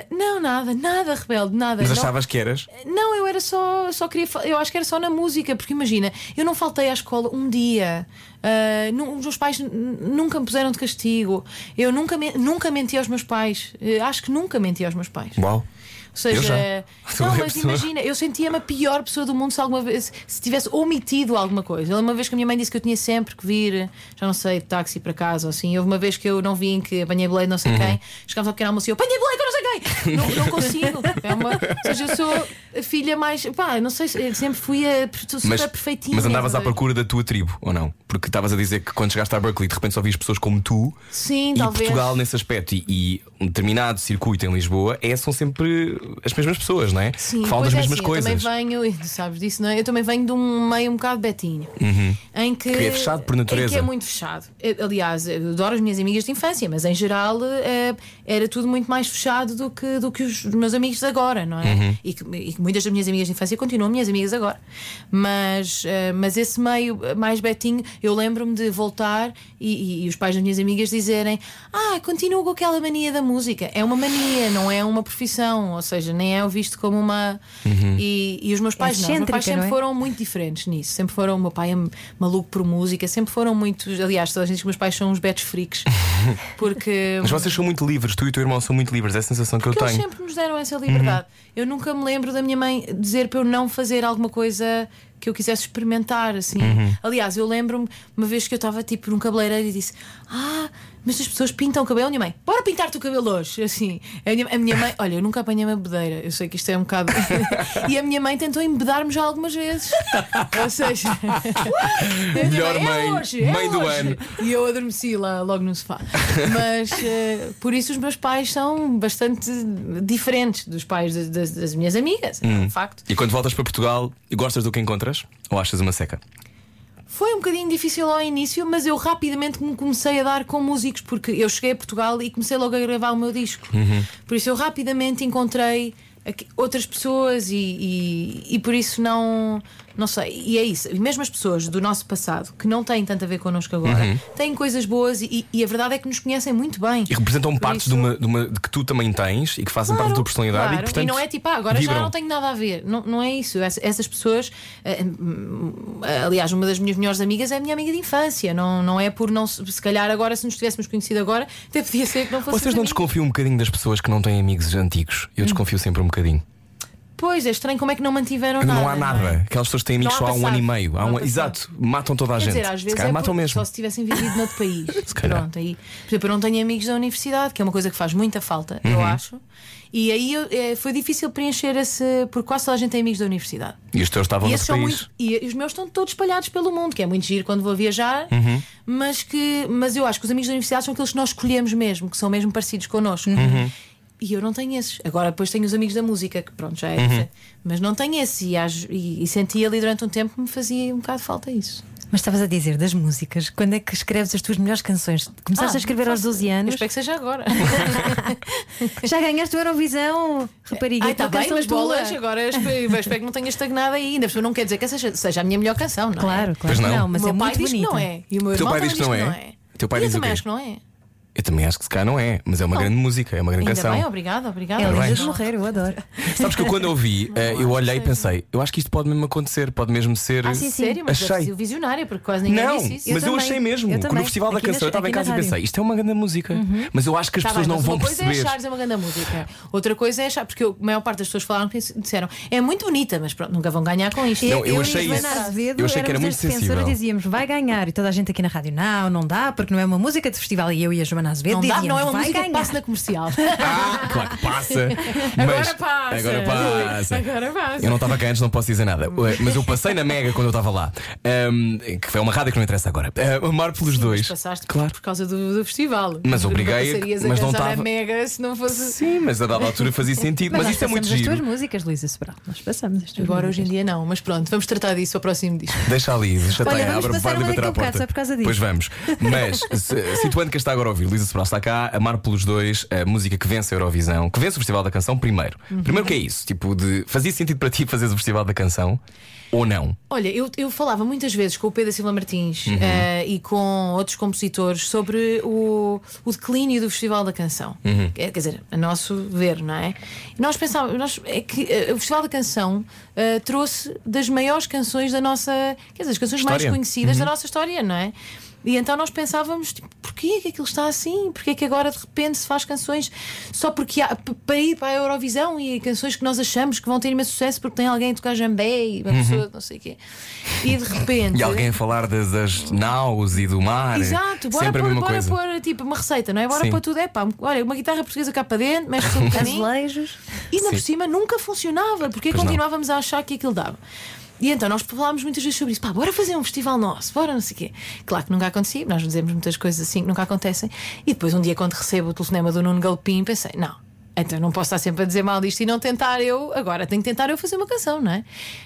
Não, nada, nada rebelde, nada. mas Não- achavas que eras? não, eu era só, só queria. Eu acho que era só na música, porque imagina, eu não faltei à escola um dia. nu- os meus pais nunca me puseram de castigo. Eu nunca, nunca menti aos meus pais. Eh, acho que nunca menti aos meus pais. Uau. Ou seja, não, a mas imagina, eu sentia-me a pior pessoa do mundo se alguma vez se tivesse omitido alguma coisa. Uma vez que a minha mãe disse que eu tinha sempre que vir, já não sei, de táxi para casa ou assim. Houve uma vez que eu não vim, que apanhei boleio de não sei Uhum. quem, chegava ao pequeno almoço e eu apanhei boleio de não sei quem. Não, não consigo. É uma, ou seja, eu sou a filha mais. Pá, não sei, se- sempre fui a super Mas, perfeitinha. mas andavas à a procura da tua tribo, ou não? Porque estavas a dizer que quando chegaste à Berkeley de repente só vias pessoas como tu Sim, e talvez. Portugal nesse aspecto e, e um determinado circuito em Lisboa é, são sempre as mesmas pessoas, não é? Sim, que falam das é mesmas assim, coisas. Eu também venho, sabes disso, não é? Eu também venho de um meio um bocado betinho, em que, Que é fechado por natureza. Em que é muito fechado. Eu, aliás, eu adoro as minhas amigas de infância, mas em geral eh, era tudo muito mais fechado do que, do que os meus amigos de agora, não é? E, que, e que muitas das minhas amigas de infância continuam minhas amigas agora. Mas, eh, mas esse meio mais betinho, eu lembro-me de voltar e, e- e os pais das minhas amigas dizerem: Ah, continua com aquela mania da música. É uma mania, não é uma profissão, ou seja, nem é visto como uma. E, e os meus pais não. Os meus pais sempre não é? foram muito diferentes nisso. Sempre foram. O meu pai é maluco por música, sempre foram muito. Aliás, toda a gente diz que meus pais são uns betos freaks. Porque. Mas vocês são muito livres, tu e o teu irmão são muito livres, é a sensação que eu Porque eles tenho. sempre nos deram essa liberdade. Eu nunca me lembro da minha mãe dizer para eu não fazer alguma coisa que eu quisesse experimentar, assim. Aliás, eu lembro-me uma vez que eu estava tipo num cabeleireiro e disse: Ah, mas as pessoas pintam o cabelo, minha mãe, bora pintar-te o cabelo hoje. Assim, a minha, a minha mãe, olha, eu nunca apanhei uma bedeira, eu sei que isto é um bocado. e a minha mãe tentou embedar-me já algumas vezes. Ou seja, Melhor "É mãe, hoje, é mãe do hoje." ano. E eu adormeci lá logo no sofá. Mas eh, por isso os meus pais são bastante diferentes dos pais das, das- minhas amigas, é Hum. um facto. E quando voltas para Portugal, gostas do que encontras? Ou achas uma seca? Foi um bocadinho difícil ao início, mas eu rapidamente me comecei a dar com músicos, porque eu cheguei a Portugal e comecei logo a gravar o meu disco. Uhum. Por isso eu rapidamente encontrei outras pessoas e, e, e por isso não. Não sei, e é isso. E mesmo as pessoas do nosso passado que não têm tanto a ver connosco agora Uhum. têm coisas boas e, e a verdade é que nos conhecem muito bem. E representam Por partes isso- de, uma, de, uma- de que tu também tens e que fazem parte da tua personalidade claro. e, portanto, não é tipo, ah, agora vibram. já não tenho nada a ver. Não, não é isso. Ess- Essas pessoas, eh, hum, aliás, uma das minhas melhores amigas é a minha amiga de infância. Não, não é por não se calhar agora, se nos tivéssemos conhecido agora, até podia ser que não fosse. Vocês não desconfiam um bocadinho das pessoas que não têm amigos antigos? Hum. Eu desconfio sempre um bocadinho. Pois é estranho como é que não mantiveram nada. não há nada. é? Aquelas pessoas têm amigos Não só há um ano e meio. Há Não um... Exato, matam toda a Quer gente. dizer, às Se vezes é matam mesmo. só se tivessem vivido noutro país. calhar. Pronto, aí, por exemplo, eu não tenho amigos da universidade, que é uma coisa que faz muita falta, eu Uhum. acho. E aí eu- eh, foi difícil preencher esse. Porque quase toda a gente tem amigos da universidade. E os teus estavam E, no país. muito, e os meus estão todos espalhados pelo mundo, que é muito giro quando vou viajar, Uhum. mas, que, mas eu acho que os amigos da universidade são aqueles que nós escolhemos mesmo, que são mesmo parecidos connosco. Uhum. E eu não tenho esses. Agora depois tenho os amigos da música, que pronto, já é Uhum. Mas não tenho esses. E, e, e senti ali durante um tempo que me fazia um bocado falta isso. Mas estavas a dizer das músicas, quando é que escreves as tuas melhores canções? Começaste Ah, a escrever aos faço- 12 Eu anos, espero que seja agora. já ganhaste o Eurovisão, rapariga. Ai, tá bem, canção mas tua. bolas, agora espero, espero que não tenha estagnado aí ainda. Porque não quer dizer que essa seja, seja a minha melhor canção, não é? Claro, claro. Pois não. mas o meu é pai muito diz bonita. que não é. E o meu Teu irmão diz que não é? é. Teu pai E eu diz o também acho que não é. Eu também acho que se calhar não é, mas é uma grande música, é uma grande Ainda canção. bem, obrigada, obrigada. É linda de morrer, eu adoro. Sabes que eu quando ouvi, eh, eu olhei e pensei, eu acho que isto pode mesmo acontecer, pode mesmo ser. Ah, sim, sério, mas Achei. deve ser visionária, porque quase ninguém Não, disse isso. mas eu, também, achei mesmo. eu Quando também. o Festival da Aqui na- Canção, eu estava em casa e pensei, isto é uma grande música. Mas eu acho que as Tá pessoas bem, não vão uma coisa perceber. é achares é uma grande música, outra coisa é achar, porque eu- a maior parte das pessoas falaram que disseram é muito bonita, mas pronto, nunca vão ganhar com isto. Não, eu eu achei isso. Eu achei que era muito sensível. dizíamos vai ganhar e toda a gente aqui na rádio não, não dá porque não é uma música de festival e eu e a Joana Azevedo Não dá, não é uma música que ganhar. passa na comercial. Ah, claro que passa. Agora mas- passa. Agora passa. Agora passa. Eu não estava cá antes, não posso dizer nada. Mas eu passei na Mega quando eu estava lá. Ahm, que foi uma rádio que não interessa agora. Uh, amar pelos dois. Mas passaste Claro. por causa do, do festival. Mas obriguei mas não dançar tava- a mega se não fosse. Sim, mas a dada altura fazia sentido. Mas, nós isto é muito passamos as giro. tuas músicas, Luísa Sobral. Nós passamos as tuas Agora hoje em dia não, mas pronto, vamos tratar disso ao próximo disco. Deixa ali, deixa Olha, estar, vamos abre, passar vai uma bater à porta. só por causa disso. Pois vamos. Mas, situando que está agora a ouvir, Luísa Sobral está cá, Amar pelos dois, a música que vence a Eurovisão, que vence o Festival da Canção, primeiro. Uhum. Primeiro, que é isso? Tipo, de fazia sentido para ti fazeres o Festival da Canção ou não? Olha, eu, eu falava muitas vezes com o Pedro Silva Martins Uhum. eh, e com outros compositores sobre o, o declínio do Festival da Canção. Uhum. Quer quer dizer, a nosso ver, não é? E nós pensávamos, nós, é que eh, o Festival da Canção eh, trouxe das maiores canções da nossa. Quer dizer, as canções mais História. Uhum. conhecidas da nossa história, não é? E então nós pensávamos, tipo, porquê que aquilo está assim? Porquê que agora de repente se faz canções só porque há, para ir para a Eurovisão e canções que nós achamos que vão ter imenso sucesso porque tem alguém a tocar jambé e uma pessoa não sei o quê. E de repente. Uhum. E alguém a falar das, das naus e do mar. Exato, bora Sempre a pôr, mesma bora coisa. pôr tipo uma receita, não é? Bora Sim. pôr tudo, é pá, olha, uma guitarra portuguesa cá para dentro, mexe um bocadinho. E ainda Sim. por cima nunca funcionava, porque Pois não. continuávamos a achar que aquilo dava. E então nós falámos muitas vezes sobre isso, pá, bora fazer um festival nosso, bora não sei o quê. Claro que nunca acontecia, nós dizemos muitas coisas assim que nunca acontecem. E depois um dia, quando recebo o telefonema do Nuno Galpim, pensei, não. Então não posso estar sempre a dizer mal disto e não tentar eu. Agora tenho que tentar eu fazer uma canção, não é?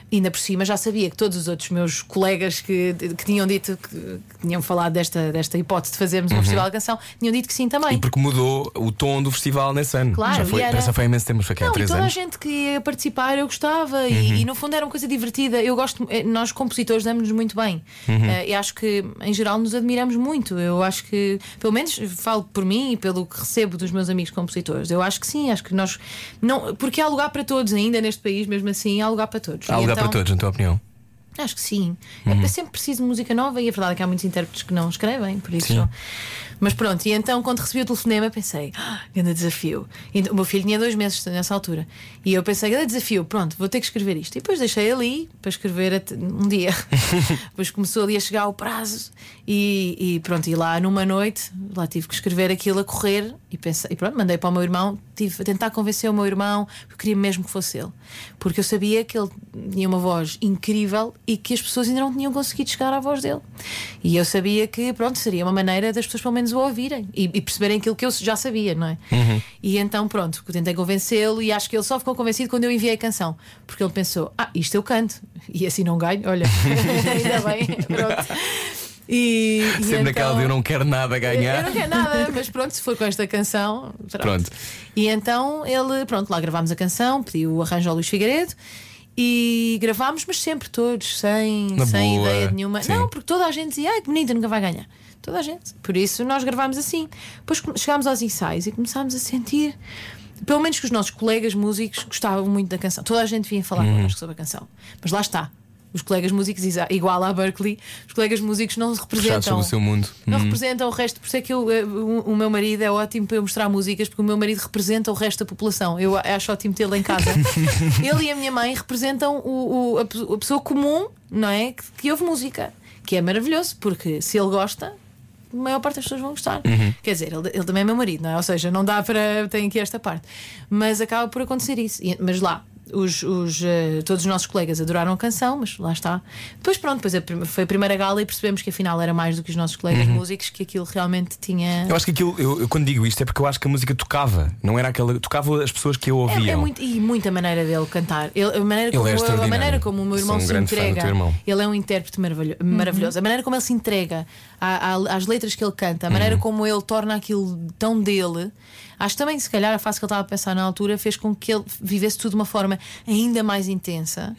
E ainda por cima já sabia que todos os outros meus colegas que, que tinham dito que, que tinham falado desta, desta hipótese de fazermos um festival de canção tinham dito que sim também. Uhum. E porque mudou o tom do festival nesse ano. Claro, já foi, e era- que foi há imenso tempo, foi há Não, e três toda anos. a gente que ia participar eu gostava e, Uhum. e, no fundo era uma coisa divertida. Eu gosto, eh, nós compositores damos-nos muito bem Uhum. Eh, e acho que em geral nos admiramos muito. Eu acho que, pelo menos falo por mim e pelo que recebo dos meus amigos compositores, eu acho que sim, acho que nós não, porque há lugar para todos ainda neste país, mesmo assim, há lugar para todos. Há E lugar então- para todos, na tua opinião. Acho que sim. Uhum. É sempre preciso de música nova e a verdade é que há muitos intérpretes que não escrevem, por isso. Sim. Mas pronto, e então quando recebi o telefonema pensei, ah, grande desafio. E o meu filho tinha dois meses nessa altura. E eu pensei, grande desafio, pronto, vou ter que escrever isto. E depois deixei ali para escrever um dia. depois começou ali a chegar o prazo e, e pronto, e lá numa noite, lá tive que escrever aquilo a correr e pensei, e pronto, mandei para o meu irmão, tive a tentar convencer o meu irmão, porque eu queria mesmo que fosse ele. Porque eu sabia que ele tinha uma voz incrível e que as pessoas ainda não tinham conseguido chegar à voz dele. E eu sabia que, pronto, seria uma maneira das pessoas pelo menos o ouvirem e, e perceberem aquilo que eu já sabia, não é? E então, pronto, tentei convencê-lo e acho que ele só ficou convencido quando eu enviei a canção, porque ele pensou: ah, isto eu canto, e assim não ganho, olha, ainda bem, pronto. E, e Sempre naquela então- de eu não quero nada ganhar. eu não quero nada, mas pronto, se for com esta canção. Pronto. Pronto. E então ele, pronto, lá gravámos a canção, pediu o arranjo ao Luís Figueiredo e gravámos, mas sempre todos, sem, Na sem boa, ideia nenhuma. sim. Não, porque toda a gente dizia, ai que bonita, nunca vai ganhar. Toda a gente. Por isso nós gravámos assim. Depois chegámos aos ensaios e começámos a sentir. Pelo menos que os nossos colegas músicos gostavam muito da canção. Toda a gente vinha falar Uhum. connosco sobre a canção. Mas lá está. Os colegas músicos, igual à Berkeley, os colegas músicos não representam. o seu mundo. Não Uhum. representa o resto, por isso é que eu, eh, o, o meu marido é ótimo para eu mostrar músicas, porque o meu marido representa o resto da população. Eu acho ótimo tê-lo em casa. Ele e a minha mãe representam o, o- a pessoa comum, não é? Que, que ouve música, que é maravilhoso, porque se ele gosta. A maior parte das pessoas vão gostar. Uhum. Quer dizer, ele, ele também é meu marido, não é? Ou seja, não dá para. Tem aqui esta parte. Mas acaba por acontecer isso. E- mas lá, os, os, eh, todos os nossos colegas adoraram a canção, mas lá está. Depois, pronto, depois a foi a primeira gala e percebemos que afinal era mais do que os nossos colegas músicos, que aquilo realmente tinha. Uhum. Eu acho que aquilo, eu, eu quando digo isto é porque eu acho que a música tocava, não era aquela. tocava as pessoas que eu É, ouviam. é muito, e muita maneira dele cantar. Ele, a, maneira Ele como, é a maneira como o meu irmão um se entrega. Ele é um intérprete maravilho- maravilhoso. A maneira como ele se entrega à- à- às letras que ele canta, a maneira Uhum. como ele torna aquilo tão dele. Acho que também, se calhar, a fase que ele estava a pensar na altura fez com que ele vivesse tudo de uma forma ainda mais intensa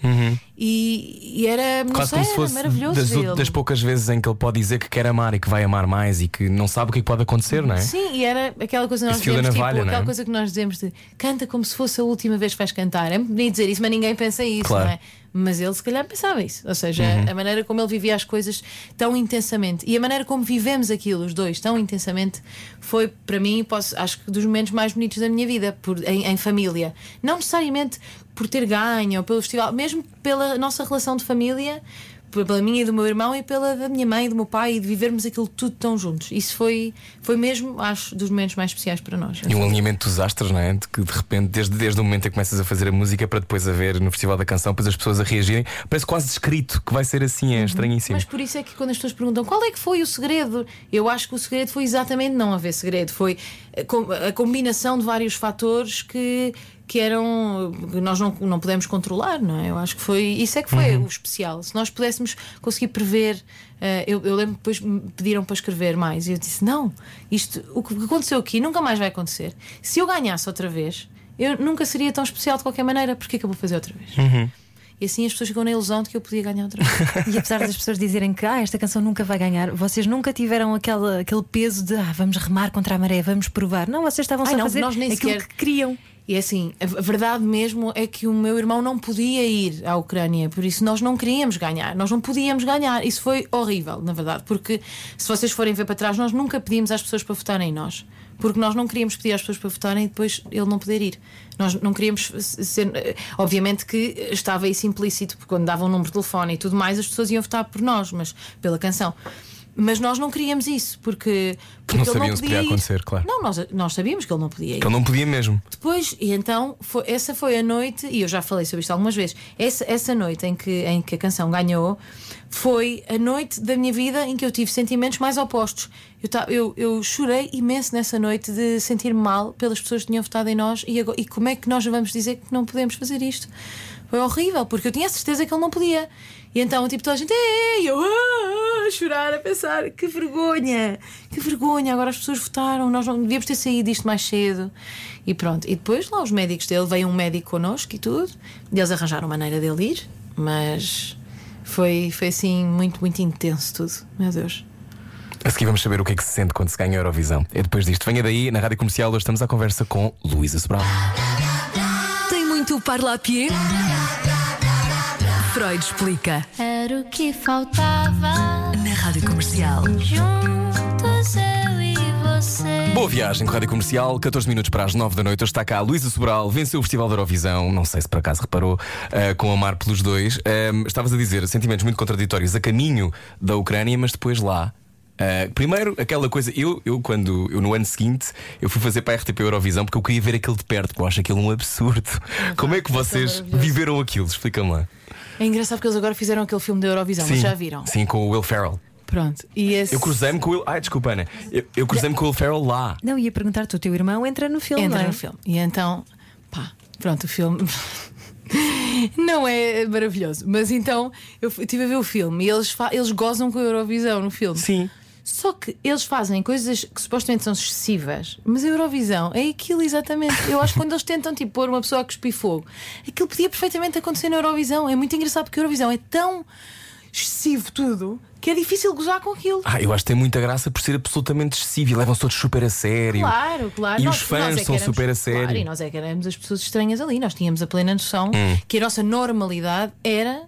e, e era, não Quase sei, como se era fosse maravilhoso. das, das poucas vezes em que ele pode dizer que quer amar e que vai amar mais e que não sabe o que é pode acontecer, não é? Sim, e era aquela coisa que nós dizemos, tipo, navalha, é? aquela coisa que nós dizemos de canta como se fosse a última vez que vais cantar. É muito bonito dizer isso, mas ninguém pensa isso, Claro. não é? Mas ele se calhar pensava isso. Ou seja, Uhum. a maneira como ele vivia as coisas tão intensamente e a maneira como vivemos aquilo, os dois, tão intensamente, foi para mim, posso, acho que dos momentos mais bonitos da minha vida, por, em, em família. Não necessariamente por ter ganho ou pelo festival, mesmo pela nossa relação de família. Pela minha e do meu irmão e pela da minha mãe e do meu pai e de vivermos aquilo tudo tão juntos. Isso foi, foi mesmo, acho, dos momentos mais especiais para nós. E um alinhamento dos astros, não é? De que de repente, desde, desde o momento em que começas a fazer a música para depois haver no Festival da Canção, depois as pessoas a reagirem, parece quase descrito que vai ser assim, é estranhíssimo. Mas por isso é que quando as pessoas perguntam qual é que foi o segredo, eu acho que o segredo foi exatamente não haver segredo, foi a com- a combinação de vários fatores que, que eram que nós não, não pudemos controlar, não é? Eu acho que foi isso é que foi o especial. Se nós pudéssemos conseguir prever, eh, eu, eu lembro que depois me pediram para escrever mais e eu disse: não, isto o que aconteceu aqui nunca mais vai acontecer. Se eu ganhasse outra vez, eu nunca seria tão especial de qualquer maneira, porque é que eu vou fazer outra vez? E assim as pessoas ficam na ilusão de que eu podia ganhar outra vez. E apesar das pessoas dizerem que ah, esta canção nunca vai ganhar, vocês nunca tiveram aquele, aquele peso de ah, vamos remar contra a maré, vamos provar. Não, vocês estavam Ai, só a não, fazer nós nem aquilo sequer- que queriam. E assim, a verdade mesmo é que o meu irmão não podia ir à Ucrânia, por isso nós não queríamos ganhar, nós não podíamos ganhar. Isso foi horrível, na verdade, porque se vocês forem ver para trás, nós nunca pedimos às pessoas para votarem em nós. Porque nós não queríamos pedir às pessoas para votarem e depois ele não poder ir. Nós não queríamos ser. Obviamente que estava isso implícito, porque quando dava um número de telefone e tudo mais, as pessoas iam votar por nós, mas pela canção. Mas nós não queríamos isso, porque, porque Não ele sabiam não se podia ir. acontecer, claro. Não, nós, nós sabíamos que ele não podia ir. Que ele não podia mesmo. Depois, e então, foi- essa foi a noite, e eu já falei sobre isto algumas vezes. Essa, essa noite em que, em que a canção ganhou foi a noite da minha vida em que eu tive sentimentos mais opostos. Eu, eu, eu chorei imenso nessa noite de sentir-me mal pelas pessoas que tinham votado em nós e, agora- e como é que nós vamos dizer que não podemos fazer isto? Foi horrível, porque eu tinha a certeza que ele não podia. E então, tipo, toda a gente, ei, eu ah, a chorar, a pensar, que vergonha, que vergonha, agora as pessoas votaram, nós não devíamos ter saído disto mais cedo. E pronto, e depois lá os médicos dele, veio um médico connosco e tudo, e eles arranjaram maneira dele ir, mas foi, foi assim muito, muito intenso tudo, meu Deus. A seguir vamos saber o que é que se sente quando se ganha a Eurovisão. É depois disto. Venha daí, na rádio comercial, hoje estamos à conversa com Luísa Sobral. Tem muito parlapier? Freud explica. Era o que faltava. Na rádio comercial. Juntos eu e você. Boa viagem com a Rádio Comercial, 14 minutos para as 9 da noite. Hoje está cá a Luísa Sobral, venceu o Festival da Eurovisão, não sei se por acaso reparou, eh, com Amar pelos dois. Ehm, estavas a dizer sentimentos muito contraditórios a caminho da Ucrânia, mas depois lá. eh, primeiro, aquela coisa, eu, eu quando eu no ano seguinte eu fui fazer para a RTP Eurovisão porque eu queria ver aquilo de perto, porque eu acho aquilo um absurdo. Como é que vocês maravilhoso. viveram aquilo? Explica-me lá. É engraçado porque eles agora fizeram aquele filme da Eurovisão, mas já viram? Sim, com o Will Ferrell. Pronto. E esse Eu cruzei-me com o Will. Ai, desculpa, Ana. Eu, eu cruzei-me com o Will Ferrell lá. Não, ia perguntar-te, o teu irmão entra no filme, entra não é? no filme. E então, pá, pronto, o filme. Não é maravilhoso, mas então eu estive a ver o filme e eles, eles gozam com a Eurovisão no filme. Sim. Só que eles fazem coisas que supostamente são excessivas, mas a Eurovisão é aquilo exatamente. Eu acho que quando eles tentam tipo, pôr uma pessoa a cuspir fogo, aquilo podia perfeitamente acontecer na Eurovisão. É muito engraçado porque a Eurovisão é tão excessivo tudo que é difícil gozar com aquilo. Ah, eu acho que tem muita graça por ser absolutamente excessivo e levam-se todos super a sério. Claro, claro. E Nós- os fãs nós é são éramos- super a sério. Claro, e nós é que éramos as pessoas estranhas ali. Nós tínhamos a plena noção que a nossa normalidade era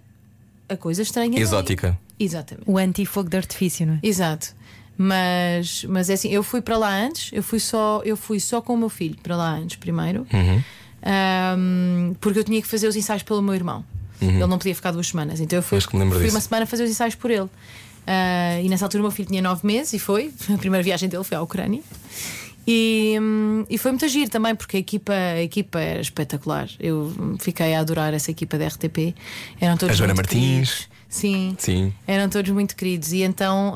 a coisa estranha. Exótica. Exatamente. O anti-fogo de artifício, não é? Exato. Mas, mas é assim, eu fui para lá antes, eu fui só, eu fui só com o meu filho para lá antes primeiro, Uhum. Ahm, porque eu tinha que fazer os ensaios pelo meu irmão. Ele não podia ficar duas semanas, então eu fui, Uhum. Fui disso. uma semana fazer os ensaios por ele. Ah, e nessa altura o meu filho tinha nove meses e foi. A primeira viagem dele foi à Ucrânia. E, hum, e foi muito agir também, porque a equipa, a equipa era espetacular. Eu fiquei a adorar essa equipa da RTP. Eram todos A Joana Martins. queridos. Sim. Sim. Eram todos muito queridos e então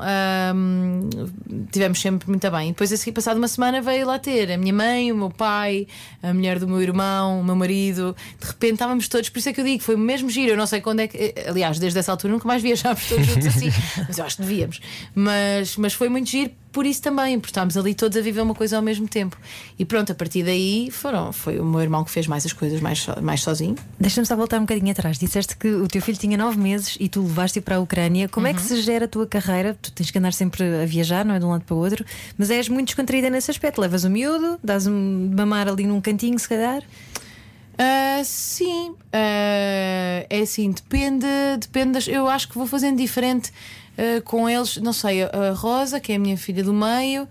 tivemos sempre muito bem. E depois, a seguir, passado uma semana, veio lá ter a minha mãe, o meu pai, a mulher do meu irmão, o meu marido. De repente estávamos todos, por isso é que eu digo, foi o mesmo giro. Eu não sei quando é que. eh, Aliás, desde essa altura nunca mais viajámos todos juntos assim, mas eu acho que devíamos. Mas, mas foi muito giro por isso também, porque estávamos ali todos a viver uma coisa ao mesmo tempo. E pronto, a partir daí foram, foi o meu irmão que fez mais as coisas mais, so- mais sozinho. Deixa-me só voltar um bocadinho atrás. Disseste que o teu filho tinha nove meses e tu levaste-o para a Ucrânia. Como é que se gera a tua carreira? Tu tens que andar sempre a viajar, não é? De um lado para o outro, mas és muito descontraída nesse aspecto. Levas o miúdo, dás um de mamar ali num cantinho, se calhar. Ah, sim, Ah, é assim, depende, depende das, eu acho que vou fazendo diferente ah, com eles, não sei, a Rosa, que é a minha filha do meio,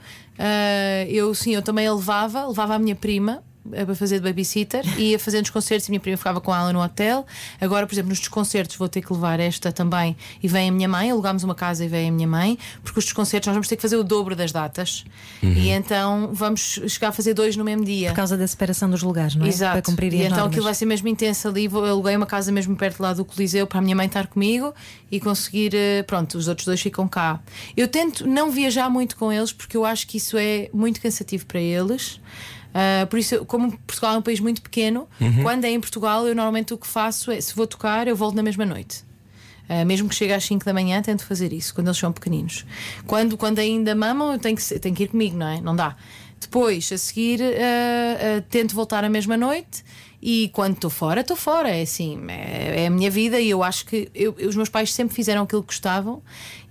eu sim, eu também a levava, levava a minha prima. Para fazer de babysitter e ia fazendo os concertos e a minha prima ficava com ela no hotel. Agora, por exemplo, nos desconcertos vou ter que levar esta também e vem a minha mãe. Alugámos uma casa e vem a minha mãe, porque os desconcertos nós vamos ter que fazer o dobro das datas e então vamos chegar a fazer dois no mesmo dia. Por causa da separação dos lugares, não é? Exato. Para cumprir e então normas. aquilo vai ser mesmo intenso ali. Vou, aluguei uma casa mesmo perto lá do Coliseu para a minha mãe estar comigo e conseguir. eh, Pronto, os outros dois ficam cá. Eu tento não viajar muito com eles porque eu acho que isso é muito cansativo para eles. Ah, por isso, como Portugal é um país muito pequeno, quando é em Portugal, eu normalmente o que faço é, se vou tocar, eu volto na mesma noite. Uh, mesmo que chegue às 5 da manhã, tento fazer isso quando eles são pequeninos. Quando, quando ainda mamam, eu tenho que, tenho que ir comigo, não é? Não dá. Depois, a seguir, uh, uh, tento voltar à mesma noite. E quando estou fora, estou fora. É assim, é, é a minha vida. E eu acho que eu- os meus pais sempre fizeram aquilo que gostavam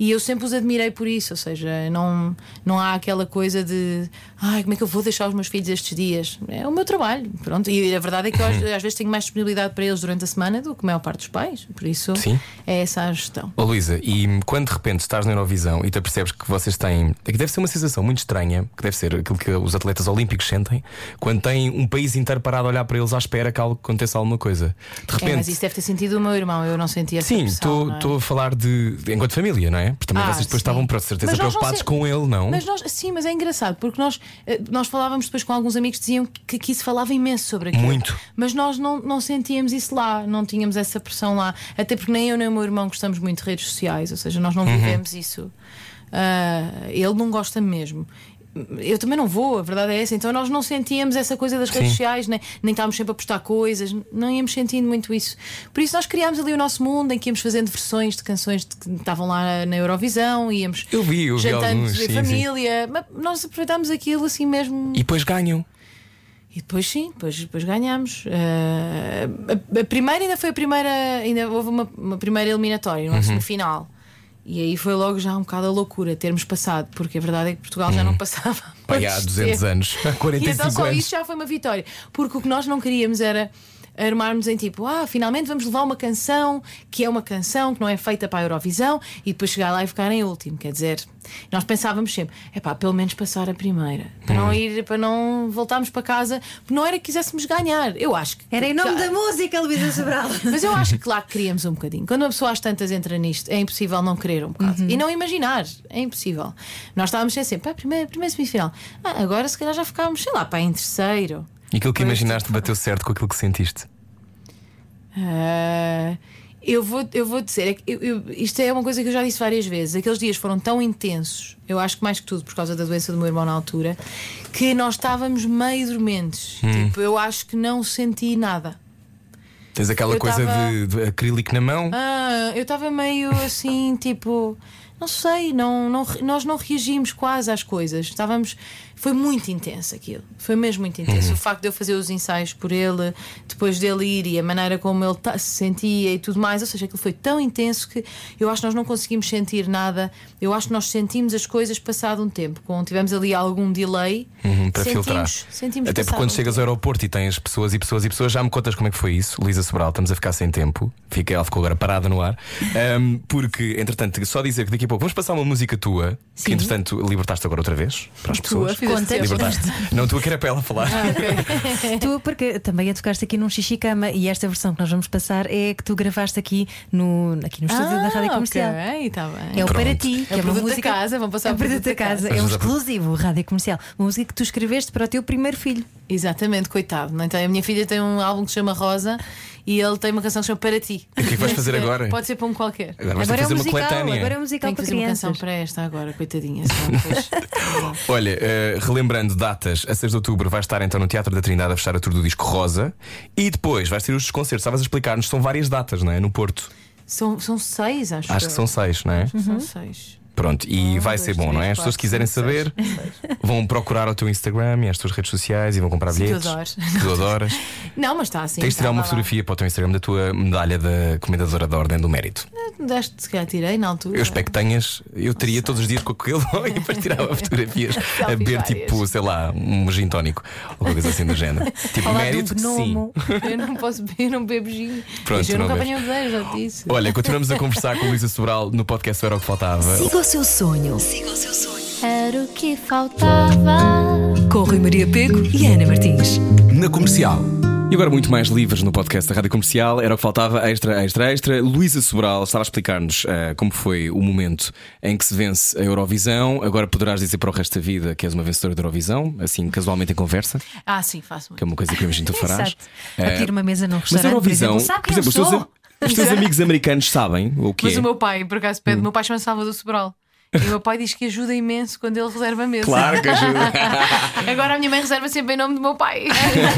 e eu sempre os admirei por isso. Ou seja, não, não há aquela coisa de ai, como é que eu vou deixar os meus filhos estes dias? É o meu trabalho. Pronto. E a verdade é que eu às, às vezes tenho mais disponibilidade para eles durante a semana do que a maior parte dos pais. Por isso, Sim. é essa a gestão. Ô Luísa, e quando de repente estás na Eurovisão e te percebes que vocês têm. é que deve ser uma sensação muito estranha, que deve ser aquilo que os atletas olímpicos sentem, quando têm um país inteiro parado a olhar para eles à espera que algo aconteça alguma coisa. De É, repente. mas isso deve ter sentido o meu irmão, eu não senti essa Sim, não é? estou a falar de. enquanto família, não é? Porque também Ah, vocês depois sim. estavam, por certeza, Mas nós não preocupados sei- com ele, não? Mas nós, sim, mas é engraçado porque nós, eh, nós falávamos depois com alguns amigos que diziam que aqui se falava imenso sobre aquilo. Muito. Mas nós não, não sentíamos isso lá, não tínhamos essa pressão lá. Até porque nem eu nem o meu irmão gostamos muito de redes sociais, ou seja, nós não Uhum. vivemos isso. Ah, ele não gosta mesmo. Eu também não vou, a verdade é essa. Então nós não sentíamos essa coisa das redes Sim. sociais, nem, nem estávamos sempre a postar coisas, não íamos sentindo muito isso. Por isso nós criámos ali o nosso mundo em que íamos fazendo versões de canções de- que estavam lá na Eurovisão, íamos Eu vi, eu vi jantando alguns, sim, sim. família, mas nós aproveitámos aquilo assim mesmo. E depois ganham. E depois sim, depois, depois ganhámos. Eh, a, a primeira ainda foi a primeira, ainda houve uma, uma primeira eliminatória, Uhum. uma semifinal. E aí foi logo já um bocado a loucura termos passado, porque a verdade é que Portugal já não passava. Pai, há muito 200 tempo. anos, há E 45 então só anos. isso já foi uma vitória. Porque o que nós não queríamos era armarmos em tipo, ah, finalmente vamos levar uma canção que é uma canção que não é feita para a Eurovisão e depois chegar lá e ficar em último. Quer dizer, nós pensávamos sempre, é pá, pelo menos passar a primeira, para Hum. não ir, para não voltarmos para casa, porque não era que quiséssemos ganhar. Eu acho que. Era em nome da música, Luísa Sobral. mas eu acho que que queríamos um bocadinho. Quando uma pessoa às tantas entra nisto, é impossível não querer um bocado. E não imaginar, é impossível. Nós estávamos sempre, pá, primeiro, primeiro semifinal. Ah, agora se calhar já ficávamos, sei lá, pá, em terceiro. E aquilo que imaginaste bateu certo com aquilo que sentiste. Ah, eu, vou, eu vou dizer, é eu- eu- isto é uma coisa que eu já disse várias vezes. Aqueles dias foram tão intensos, eu acho que mais que tudo por causa da doença do meu irmão na altura, que nós estávamos meio dormentes. Tipo, eu acho que não senti nada. Tens aquela Eu coisa tava- de, de acrílico na mão. Ah, eu estava meio assim, tipo, não sei, não, não, nós não reagimos quase às coisas. Estávamos. Foi muito intenso aquilo. Foi mesmo muito intenso. Uhum. O facto de eu fazer os ensaios por ele, depois dele ir e a maneira como ele se sentia e tudo mais, ou seja, aquilo foi tão intenso que eu acho que nós não conseguimos sentir nada. Eu acho que nós sentimos as coisas passado um tempo. Quando tivemos ali algum delay, Uhum, para sentimos, filtrar. sentimos Até porque quando um chegas ao aeroporto e tens pessoas e pessoas e pessoas, já me contas como é que foi isso. Luísa Sobral, estamos a ficar sem tempo. Fica, ela ficou agora parada no ar. Ahm, porque, entretanto, só dizer que daqui a pouco. Vamos passar uma música tua, que Sim. entretanto libertaste agora outra vez para as pessoas. Libertaste. Não, tu que era para ela falar. Tu, porque também a tocaste aqui num xixi cama e esta versão que nós vamos passar é a que tu gravaste aqui no, aqui no estúdio da Rádio Comercial. Ah, Ok, está bem. É o Pronto. Para Ti, que É é, o uma produto da música. casa, vão passar é o o produto da casa, casa. é um Vamos a- exclusivo, Rádio Comercial. Uma música que tu escreveste para o teu primeiro filho. Exatamente, coitado. Tem? A minha filha tem um álbum que se chama Rosa e ele tem uma canção que chama Para Ti. O que é que vais fazer agora? Pode ser para um qualquer. Agora vais Agora é fazer um uma musical, coletânea. agora é um musical Tenho que para fazer uma crianças. canção para esta agora, coitadinha. Olha, eh, relembrando datas, a 6 de outubro vais estar então no Teatro da Trindade a fechar a tour do disco Rosa e depois vais ter os concertos. Estavas a explicar-nos, são várias datas, não é? No Porto. são, são seis, acho Acho que são seis, não é? São seis. Pronto, e vai dois, ser bom, três, não é? As pessoas que quiserem seis. saber vão procurar o teu Instagram e as tuas redes sociais e vão comprar Sim, que eu bilhetes. adoro. Que tu adoras. Não, mas está assim. Tens de tirar uma lá. fotografia para o teu Instagram da tua medalha da Comendadora da Ordem do Mérito. Daste, se calhar tirei na altura. Eu espero que tenhas. Eu teria todos os dias com aquele e depois tirava fotografias a beber tipo, sei lá, um gin tónico ou qualquer coisa assim do género. Tipo, mérito, sim. Eu não posso beber, não bebo gin. Pronto, eu não nunca apanhei o dedo, já disse. Olha, continuamos a conversar com a Luísa Sobral no podcast Era o que Faltava. Siga o seu sonho. Era o que faltava. Com Rui Maria Pego e Ana Martins. Na comercial. E agora muito mais livres no podcast da Rádio Comercial. Era o que faltava, extra, extra, extra. Luísa Sobral estava a explicar-nos ah, como foi o momento em que se vence a Eurovisão. Agora poderás dizer para o resto da vida que és uma vencedora da Eurovisão, assim casualmente em conversa, Ah, sim, faço muito. que é uma coisa que eu imagino que tu farás. Exato. A pedir uma mesa num Mas a restaurante. Eurovisão, por exemplo, sabe por exemplo, os teus, amigos americanos sabem o que Mas é. o meu pai, por acaso, Hum. pede. O meu pai chama Salvador Sobral. E o meu pai diz que ajuda imenso quando ele reserva a mesa. Claro que ajuda. Agora a minha mãe reserva sempre em nome do meu pai.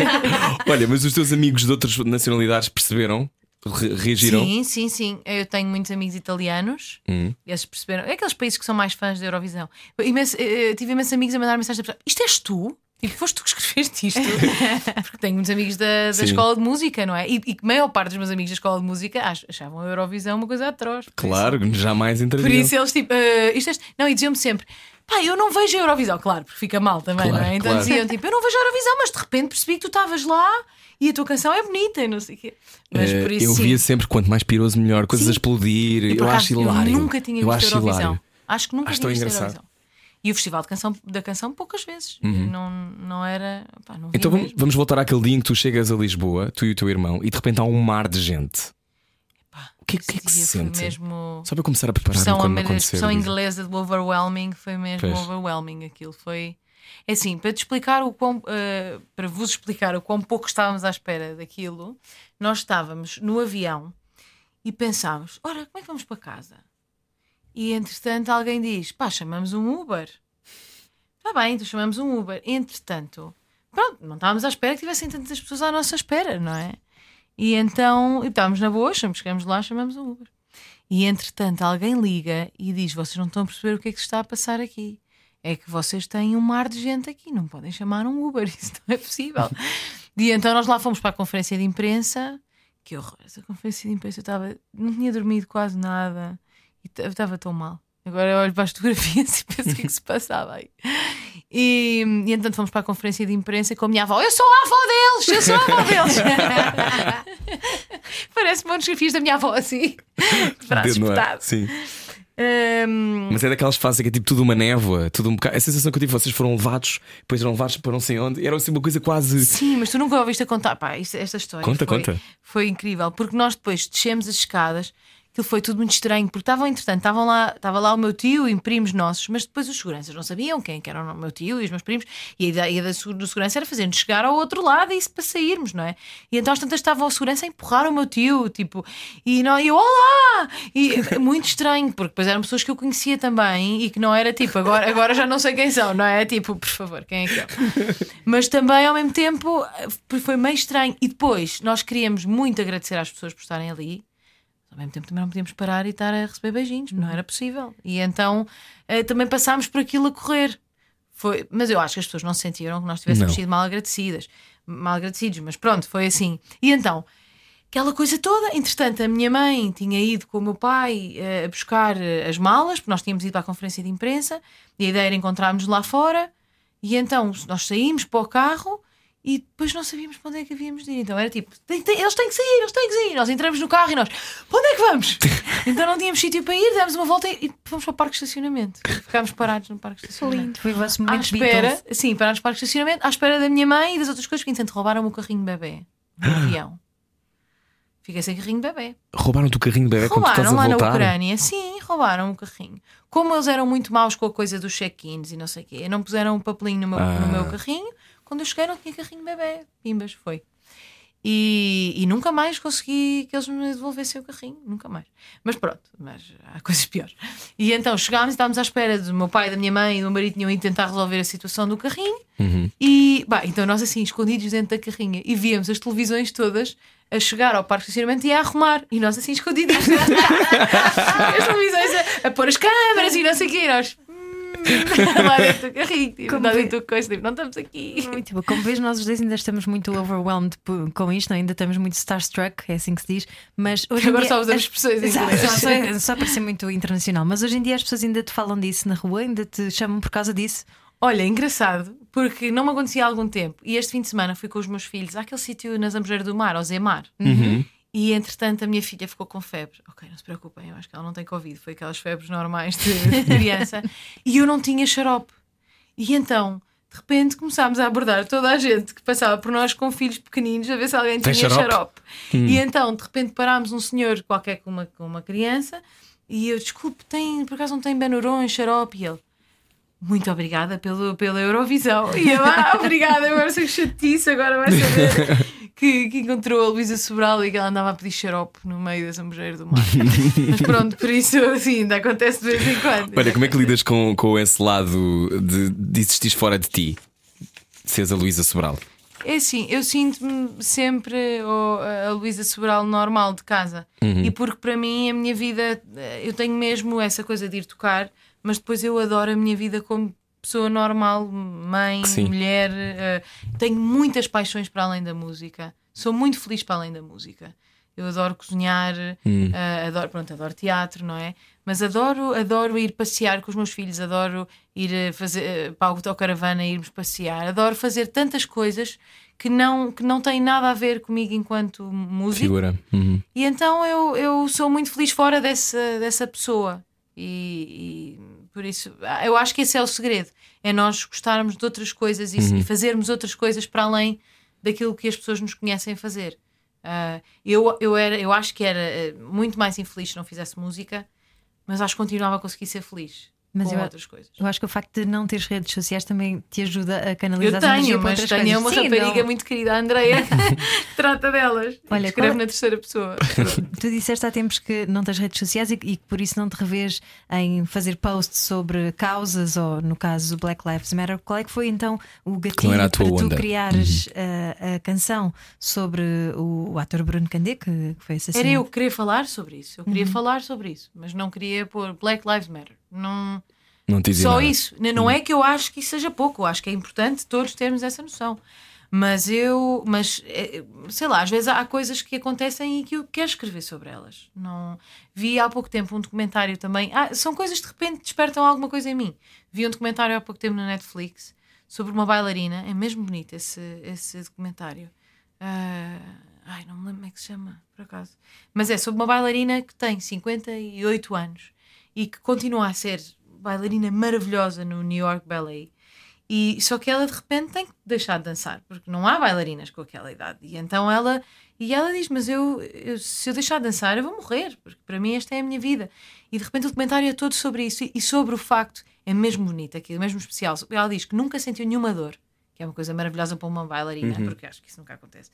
Olha, mas os teus amigos de outras nacionalidades perceberam? Re- reagiram? Sim, sim, sim. Eu tenho muitos amigos italianos. Hum. E eles perceberam. É aqueles países que são mais fãs da Eurovisão. Imenso, eh, tive imensos amigos a mandar mensagem para Isto és tu? Tipo, foste tu que escreveste isto? Porque tenho muitos amigos da, da escola de música, não é? E, e a maior parte dos meus amigos da escola de música ach- achavam a Eurovisão uma coisa atroz. Por Claro, jamais Por entrariam. isso eles tipo, "Ah, isto é... não, e diziam-me sempre. Pá, eu não vejo a Eurovisão, claro, porque fica mal também, Claro, não é? Então claro. diziam tipo, eu não vejo a Eurovisão, mas de repente percebi que tu estavas lá e a tua canção é bonita e não sei o quê. Mas Eh, por isso eu sim. via sempre quanto mais piroso melhor, coisas Sim. a explodir. E, por eu acho hilário. Eu nunca tinha eu visto acho Eurovisão. hilário. Acho que nunca Acho tinha visto engraçado. Eurovisão. E o Festival de canção, da Canção poucas vezes. Uhum. Não, não era. Pá, não Então vamos, vamos voltar àquele dia em que tu chegas a Lisboa, tu e o teu irmão, e de repente há um mar de gente. Pá, O que, é- que é que se sente? Mesmo... Só para começar a preparar expressão, quando a acontecer. expressão Luísa. inglesa do overwhelming foi mesmo Pois. overwhelming. Aquilo foi. É assim, para te explicar o quão. eh, para vos explicar o quão pouco estávamos à espera daquilo, nós estávamos no avião e pensámos: ora, como é que vamos para casa? E entretanto alguém diz: pá, chamamos um Uber. Está bem, então chamamos um Uber. Entretanto, pronto, não estávamos à espera que tivessem tantas pessoas à nossa espera, não é? E então, e estávamos na boa, chegamos lá, chamamos um Uber. E entretanto, alguém liga e diz: Vocês não estão a perceber o que é que se está a passar aqui. É que vocês têm um mar de gente aqui, não podem chamar um Uber, isso não é possível. e então nós lá fomos para a conferência de imprensa. Que horror, essa conferência de imprensa eu estava, não tinha dormido quase nada eu estava tão mal. Agora eu olho para as fotografias e penso o que é que se passava aí. E, e então fomos para a conferência de imprensa com a minha avó. Eu sou a avó deles, eu sou a avó deles. Parece fotografias da minha avó assim, de braços ar. espetados. Sim. Hum, Mas é daquelas fases que é tipo tudo uma névoa, tudo um bocado. A sensação que eu tive, vocês foram levados, depois eram levados para não sei onde, era assim uma coisa quase. Sim, mas tu nunca ouviste a contar. Pá, esta história Conta, foi, conta. foi incrível, porque nós depois descemos as escadas, aquilo foi tudo muito estranho, porque estavam, entretanto, estavam lá, estava lá o meu tio e primos nossos, mas depois os seguranças não sabiam quem que era o meu tio e os meus primos, e a ideia do segurança era fazer-nos chegar ao outro lado e isso para sairmos, não é? E então às tantas estava o segurança a empurrar o meu tio, tipo, e não, eu, olá! E é muito estranho, porque depois eram pessoas que eu conhecia também e que não era tipo, agora, agora já não sei quem são, não é? Tipo, por favor, quem é que é? Mas também ao mesmo tempo foi meio estranho. E depois nós queríamos muito agradecer às pessoas por estarem ali. Ao mesmo tempo também não podíamos parar e estar a receber beijinhos, não era possível. E então eh, também passámos por aquilo a correr. Foi, mas eu acho que as pessoas não se sentiram que nós tivéssemos Não. sido mal agradecidas, mal agradecidos, mas pronto, foi assim. E então, aquela coisa toda, entretanto, a minha mãe tinha ido com o meu pai eh, a buscar eh, as malas, porque nós tínhamos ido a conferência de imprensa, e a ideia era encontrarmos lá fora, e então nós saímos para o carro E depois não sabíamos para onde é que havíamos de ir. Então era tipo, "Tem- tem- eles têm que sair, eles têm que sair. Nós entramos no carro e nós, para onde é que vamos? então não tínhamos sítio para ir, demos uma volta e, e fomos para o parque de estacionamento. Ficámos parados no parque de estacionamento. Foi o vosso À momento espera, Beatles. sim, parámos no parque de estacionamento, à espera da minha mãe e das outras coisas que entretanto roubaram o carrinho de bebê no avião. Fiquei sem carrinho de bebê. Roubaram-te o carrinho de bebê quando tu estás a Roubaram lá na. Ucrânia, sim, roubaram o carrinho. Como eles eram muito maus com a coisa dos check-ins e não sei o quê, não puseram um papelinho no meu, no Ah. meu carrinho. Quando eu cheguei, não tinha carrinho de bebê. Pimbas, foi. E, e nunca mais consegui que eles me devolvessem o carrinho, nunca mais. Mas pronto, mas há coisas piores. E então chegámos e estávamos à espera do meu pai, da minha mãe e do meu marido tinham ido tentar resolver a situação do carrinho. E bah, então nós assim, escondidos dentro da carrinha, e víamos as televisões todas a chegar ao parque de estacionamento e a arrumar. E nós assim escondidos. as televisões a, a pôr as câmaras e não sei o quê. E nós. lá dentro do carrinho, tipo, Como lá dentro do coisa, tipo, não estamos aqui. Tipo, como vês, nós os dois ainda estamos muito overwhelmed com isto, ainda estamos muito starstruck, é assim que se diz. Mas hoje em Agora dia- só usamos expressões em inglês. só, só, só para ser muito internacional. Mas hoje em dia as pessoas ainda te falam disso na rua, ainda te chamam por causa disso. Olha, engraçado, porque não me acontecia há algum tempo. E este fim de semana fui com os meus filhos àquele sítio na Zambujeira do Mar, ao Zemar. E entretanto a minha filha ficou com febre. Ok, não se preocupem, eu acho que ela não tem Covid, foi aquelas febres normais de, de criança. e eu não tinha xarope. E então, de repente, começámos a abordar toda a gente que passava por nós com filhos pequeninos a ver se alguém Tem tinha xarope? xarope. E então, de repente, parámos um senhor qualquer com uma, com uma criança e eu, desculpe, tem, por acaso não tem Benuron, xarope? E ele, muito obrigada pelo, pela Eurovisão. E eu, ah, obrigada, agora que chatice, agora vai saber que, que encontrou a Luísa Sobral e que ela andava a pedir xarope no meio da Zambujeira do Mar. Mas pronto, por isso, assim, ainda acontece de vez em quando. Olha, como é que lidas com, com esse lado de, de existires fora de ti? Seres a Luísa Sobral. É assim, eu sinto-me sempre oh, a Luísa Sobral normal de casa. E porque para mim a minha vida, eh, eu tenho mesmo essa coisa de ir tocar, mas depois eu adoro a minha vida como pessoa normal, mãe, mulher. eh, tenho muitas paixões para além da música. Sou muito feliz para além da música. Eu adoro cozinhar, eh, adoro, pronto, adoro teatro, não é? Mas adoro, adoro ir passear com os meus filhos, adoro ir eh, fazer eh, para a autocaravana e irmos passear, adoro fazer tantas coisas que não, que não têm nada a ver comigo enquanto músico. Figura. Uhum. E então eu, eu sou muito feliz fora dessa, dessa pessoa. E, e por isso ah, eu acho que esse é o segredo: é nós gostarmos de outras coisas e, e fazermos outras coisas para além daquilo que as pessoas nos conhecem fazer. Ah, eu, eu, era, eu acho que era eh, muito mais infeliz se não fizesse música, mas acho que continuava a conseguir ser feliz Mas com eu- outras coisas. Eu acho que o facto de não teres redes sociais também te ajuda a Eu canalizar energia tenho, para mas outras tenho coisas. uma Sim, rapariga não- muito querida, a Andreia, que trata delas. Olha, escreve qual- na terceira pessoa. Tu disseste há tempos que não tens redes sociais e, e que por isso não te revês em fazer posts sobre causas ou, no caso, Black Lives Matter. Qual é que foi então o gatilho para tu onda? criares a, a canção sobre o, o ator Bruno Candé, que, que foi assassinado? Era eu que queria falar sobre isso. Eu Uhum. queria falar sobre isso, mas não queria pôr Black Lives Matter. Não, Não te só nada. isso. Não é que eu acho que isso seja pouco, eu acho que é importante todos termos essa noção. Mas eu, mas eh, sei lá, às vezes há coisas que acontecem e que eu quero escrever sobre elas. Não vi há pouco tempo um documentário também. Ah, são coisas que de repente despertam alguma coisa em mim. Vi um documentário há pouco tempo na Netflix sobre uma bailarina. É mesmo bonito esse, esse documentário. Ah, ai, não me lembro como é que se chama, por acaso. Mas é sobre uma bailarina que tem 58 anos e que continua a ser bailarina maravilhosa no New York Ballet. E só que ela de repente tem que deixar de dançar, porque não há bailarinas com aquela idade. E então ela e ela diz: Mas eu, eu- se eu deixar de dançar, eu vou morrer, porque para mim esta é a minha vida. E de repente o documentário é todo sobre isso e- sobre o facto, é mesmo bonito aquilo, mesmo especial. Ela diz que nunca sentiu nenhuma dor, que é uma coisa maravilhosa para uma bailarina, porque acho que isso nunca acontece.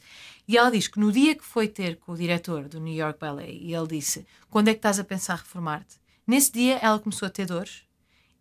E ela diz que no dia que foi ter com o diretor do New York Ballet, e ele disse: Quando é que estás a pensar reformar-te? Nesse dia ela começou a ter dores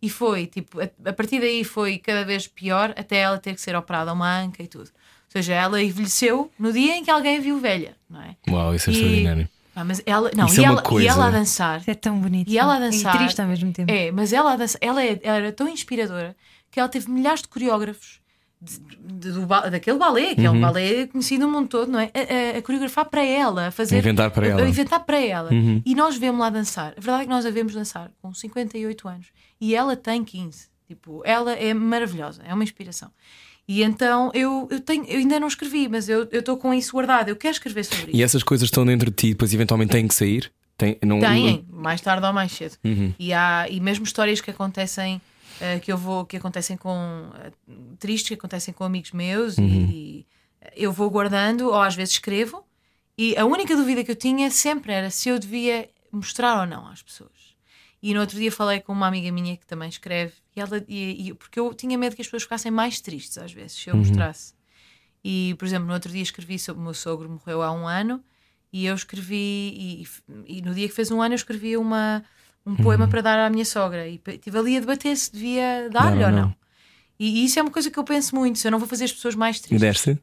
e foi, tipo, a, a partir daí foi cada vez pior até ela ter que ser operada a uma anca e tudo. Ou seja, ela envelheceu no dia em que alguém a viu velha, não é? Uau, isso é E- extraordinário. Ah, mas ela, não, Isso e, é uma ela, coisa. e ela a dançar. Isso é tão bonito. E ela a dançar. E triste ao mesmo tempo. É, mas ela a dançar, ela é- era tão inspiradora que ela teve milhares de coreógrafos de- do daquele balé, que é um Uhum. balé conhecido no mundo todo, não é? A, a- a coreografar para ela, a fazer. A inventar para ela. Uhum. Inventar para ela. E nós vemos lá dançar. A verdade é que nós a vemos dançar com 58 anos e ela tem 15. Tipo, ela é maravilhosa, é uma inspiração. E então eu, eu, tenho, eu ainda não escrevi, mas eu estou com isso guardado. Eu quero escrever sobre isso. E essas coisas estão dentro de ti, depois eventualmente têm que sair? Tem, não, Têm, mais tarde ou mais cedo. E, há, e mesmo histórias que acontecem eh, que eu vou que acontecem com eh, tristes que acontecem com amigos meus e eu vou guardando ou às vezes escrevo. E a única dúvida que eu tinha sempre era se eu devia mostrar ou não às pessoas. E no outro dia falei com uma amiga minha que também escreve e ela e, e- porque eu tinha medo que as pessoas ficassem mais tristes às vezes se eu mostrasse. E por exemplo no outro dia escrevi sobre o meu sogro morreu há um ano e eu escrevi e, e no dia que fez um ano eu escrevi uma um poema para dar à minha sogra e estive ali a debater se devia dar-lhe Dar ou não. não. E, e isso é uma coisa que eu penso muito, se eu não vou fazer as pessoas mais E tristes. deste?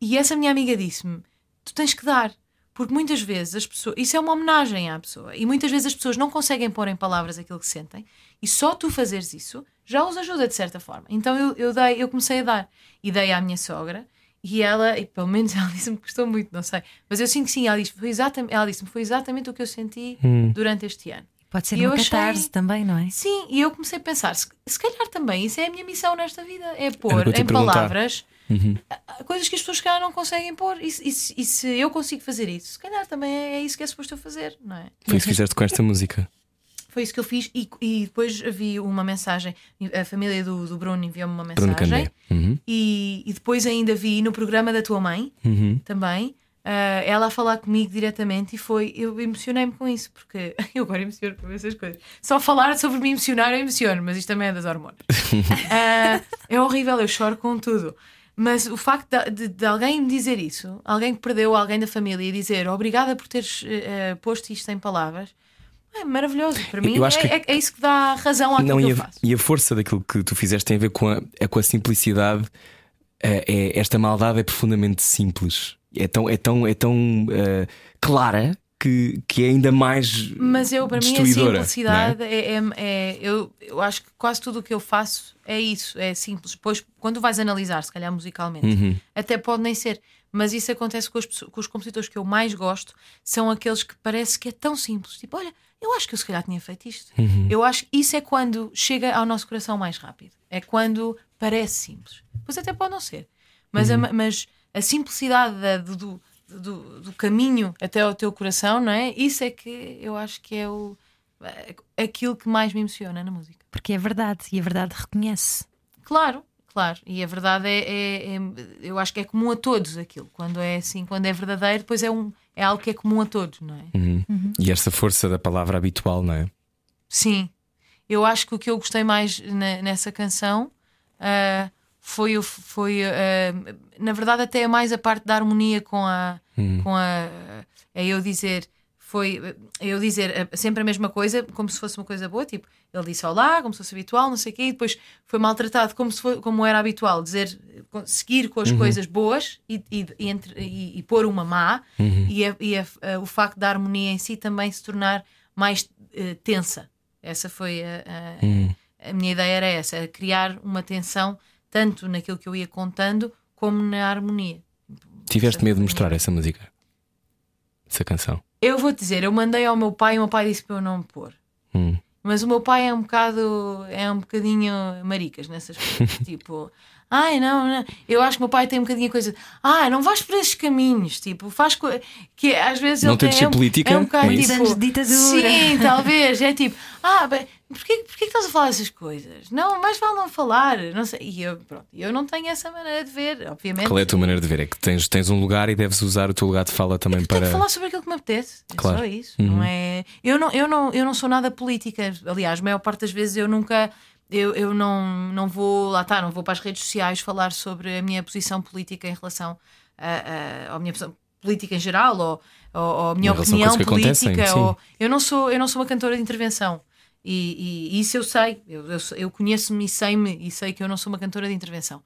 E essa minha amiga disse-me: tu tens que dar. Porque muitas vezes as pessoas. Isso é uma homenagem à pessoa. E muitas vezes as pessoas não conseguem pôr em palavras aquilo que sentem. E só tu fazeres isso já os ajuda de certa forma. Então eu, eu, dei, eu comecei a dar. E dei à minha sogra. E ela, e pelo menos ela disse-me que gostou muito, não sei. Mas eu sinto que sim, ela disse-me foi exatamente, ela disse foi exatamente o que eu senti durante este ano. Pode ser E eu uma achei- catarse também, não é? Sim, e eu comecei a pensar: se, se calhar também isso é a minha missão nesta vida, é o pôr em palavras a- coisas que as pessoas calhar não conseguem pôr. E, se- e e se eu consigo fazer isso, se calhar também é, é isso que é suposto eu fazer, não é? Foi isso que fizeste com esta música. Foi isso que eu fiz e, e depois vi uma mensagem. A família do, do Bruno enviou-me uma mensagem. Uhum. E, e depois ainda vi no programa da tua mãe Uhum. também. Ah, ela a falar comigo diretamente e foi. Eu emocionei-me com isso, porque eu agora emociono com essas coisas. Só falar sobre me emocionar, eu emociono, mas isto também é das hormonas. Ah, é horrível, eu choro com tudo. Mas o facto de, de- de alguém me dizer isso, alguém que perdeu alguém da família e dizer obrigada por teres eh, posto isto em palavras, é maravilhoso. Para mim, é, que- é- é isso que dá razão àquilo Não, que eu a, faço. e a força daquilo que tu fizeste tem a ver com a, é com a simplicidade. É, é- esta maldade é profundamente simples. É tão, é tão, é tão eh, clara que, que é ainda mais. Mas eu, para mim, a destruidora, simplicidade é, é- é- eu, eu acho que quase tudo o que eu faço é isso, é simples. Depois, quando vais analisar, se calhar musicalmente, Uhum. até pode nem ser. Mas isso acontece com, as pessoas- com os compositores que eu mais gosto, são aqueles que parece que é tão simples. Tipo, olha, eu acho que eu se calhar tinha feito isto. Uhum. Eu acho que isso é quando chega ao nosso coração mais rápido. É quando parece simples. Pois até pode não ser. Mas, Uhum. a, mas a simplicidade da- do, do, do- do caminho até ao teu coração, não é? Isso é que eu acho que é o, aquilo que mais me emociona na música. Porque é verdade e a verdade reconhece. Claro, claro. E a verdade é, é- é- eu acho que é comum a todos aquilo. Quando é assim, quando é verdadeiro, depois é, um, é algo que é comum a todos, não é? Uhum. E esta força da palavra habitual, não é? Sim. Eu acho que o que eu gostei mais na- nessa canção ah, foi, foi ah, na verdade, até mais a parte da harmonia com a. Com a é eu dizer. Foi é eu dizer ah, sempre a mesma coisa, como se fosse uma coisa boa, tipo, ele disse olá, como se fosse habitual, não sei o quê, e depois foi maltratado como, se como era habitual, dizer, seguir com as coisas boas e, e, e entre- e- e pôr uma má, e, a- e a- a- o facto da harmonia em si também se tornar mais eh, tensa. Essa foi a, a- a minha ideia, era essa, criar uma tensão tanto naquilo que eu ia contando como na harmonia. Tiveste medo de mostrar essa música? Essa canção? Eu vou dizer, eu mandei ao meu pai e o meu pai disse para eu não pôr. Hum. Mas o meu pai é um bocado, é um bocadinho maricas nessas coisas. tipo, ai não, não, eu acho que o meu pai tem um bocadinho a coisa, ah, não vais por esses caminhos, tipo, faz co... que às vezes Não ele tem de ser é um, política, é um bocado é isso? tipo, ditadura. sim, talvez, é tipo, ah, bem, porquê, porquê que estás a falar essas coisas? Não, mais vale não falar, não sei. E eu, pronto, eu não tenho essa maneira de ver, obviamente. Qual é a tua maneira de ver? É que tens, tens um lugar e deves usar o teu lugar de fala também Tenho para. que falar sobre aquilo que me apetece. É Claro. só isso. Não é... eu, não, eu, não, eu não sou nada política. Aliás, a maior parte das vezes eu nunca. Eu, eu não, não vou lá está, não vou para as redes sociais falar sobre a minha posição política em relação a, a, à minha posição política em geral ou, ou, ou a minha a opinião política. Ou, eu, não sou, eu não sou uma cantora de intervenção. E, e isso eu sei, eu, eu, eu conheço-me e sei-me e sei que eu não sou uma cantora de intervenção.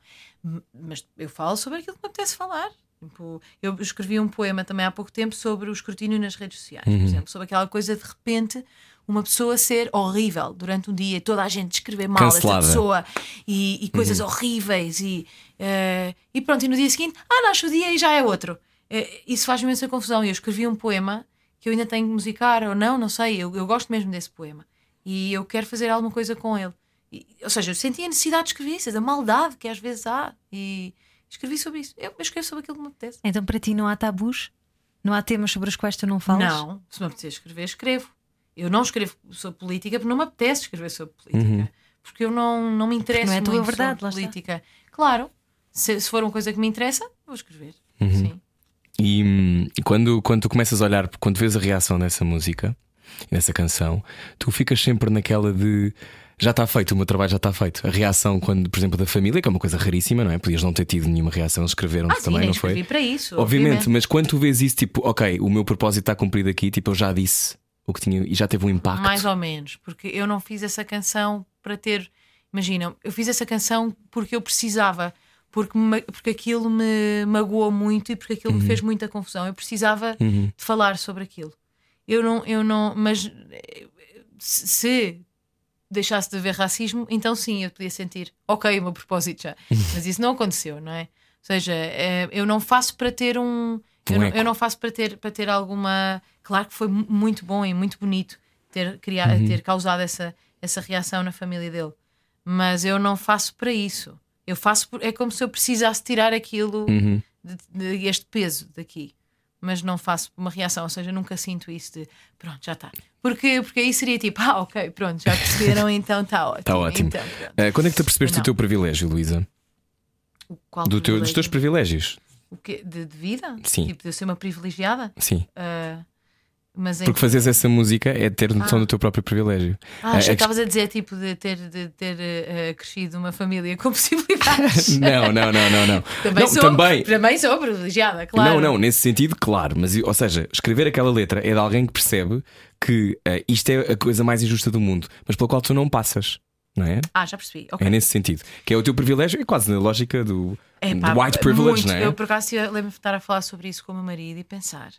Mas eu falo sobre aquilo que me apetece falar. Tipo, eu escrevi um poema também há pouco tempo sobre o escrutínio nas redes sociais, por exemplo, sobre aquela coisa de repente uma pessoa ser horrível durante um dia, toda a gente escrever mal Cancelada. essa pessoa e, e coisas horríveis e, eh, e pronto, e no dia seguinte, ah, nasce o dia e já é outro. Eh, isso faz imensa confusão. Eu escrevi um poema que eu ainda tenho que musicar ou não, não sei, eu, eu gosto mesmo desse poema e eu quero fazer alguma coisa com ele. E, ou seja, eu senti a necessidade de escrever isso, a maldade que às vezes há. E escrevi sobre isso. Eu, eu escrevo sobre aquilo que me apetece. Então para ti não há tabus? Não há temas sobre os quais tu não falas? Não, se me apetecer escrever, escrevo. Eu não escrevo sobre política porque não me apetece escrever sobre política. Porque eu não, não me interessa não é muito verdade, sobre está. política. Claro, se, se for uma coisa que me interessa, vou escrever. Uhum. Sim. E, hum, e quando, quando tu começas a olhar, quando vês a reação dessa música, nessa canção, tu ficas sempre naquela de já está feito, o meu trabalho já está feito. A reação, quando, por exemplo, da família, que é uma coisa raríssima, não é? Podias não ter tido nenhuma reação, escreveram Ah, sim, também, nem não foi? para isso. Obviamente, mas quando tu vês isso, tipo, ok, o meu propósito está cumprido aqui, tipo, eu já disse o que tinha e já teve um impacto. Mais ou menos, porque eu não fiz essa canção para ter. Imagina, eu fiz essa canção porque eu precisava, porque, me- porque aquilo me magoou muito e porque aquilo Uhum. me fez muita confusão. Eu precisava de falar sobre aquilo. Eu não, eu não, mas se se deixasse de haver racismo, então sim, eu podia sentir, ok, o meu propósito já. Mas isso não aconteceu, não é? Ou seja, eh, eu não faço para ter um. Eu, não, eu não faço para ter, para ter alguma. Claro que foi mu- muito bom e muito bonito ter, criado, ter causado essa, essa reação na família dele. Mas eu não faço para isso. Eu faço por- é como se eu precisasse tirar aquilo, Uhum. de, de- este peso daqui. Mas não faço uma reação, ou seja, nunca sinto isso de pronto, já está. Porque, porque aí seria tipo, ah, ok, pronto, já perceberam, então está ótimo. Está ótimo. Então. Eh, quando é que tu percebeste Não. o teu privilégio, Luísa? Qual Do teu, dos teus privilégio? privilégios? O quê? De, de vida? Sim. Tipo, de eu ser uma privilegiada? Sim. Ah, mas Porque fazeres essa música é ter noção do teu próprio privilégio. Ah, que estavas a dizer tipo de ter, de ter eh, crescido uma família com possibilidades. Não, não, não, não, não. Também, não, sou, também. também sou privilegiada, claro. Não, não, nesse sentido, claro. Mas, ou seja, escrever aquela letra é de alguém que percebe que eh, isto é a coisa mais injusta do mundo, mas pela qual tu não passas. Não é? Ah, já percebi. Ok. É nesse sentido. Que é o teu privilégio, é quase na lógica do, Epá, do white privilege, muito. não é? Eu, por acaso, eu lembro-me de estar a falar sobre isso com o meu marido e pensar: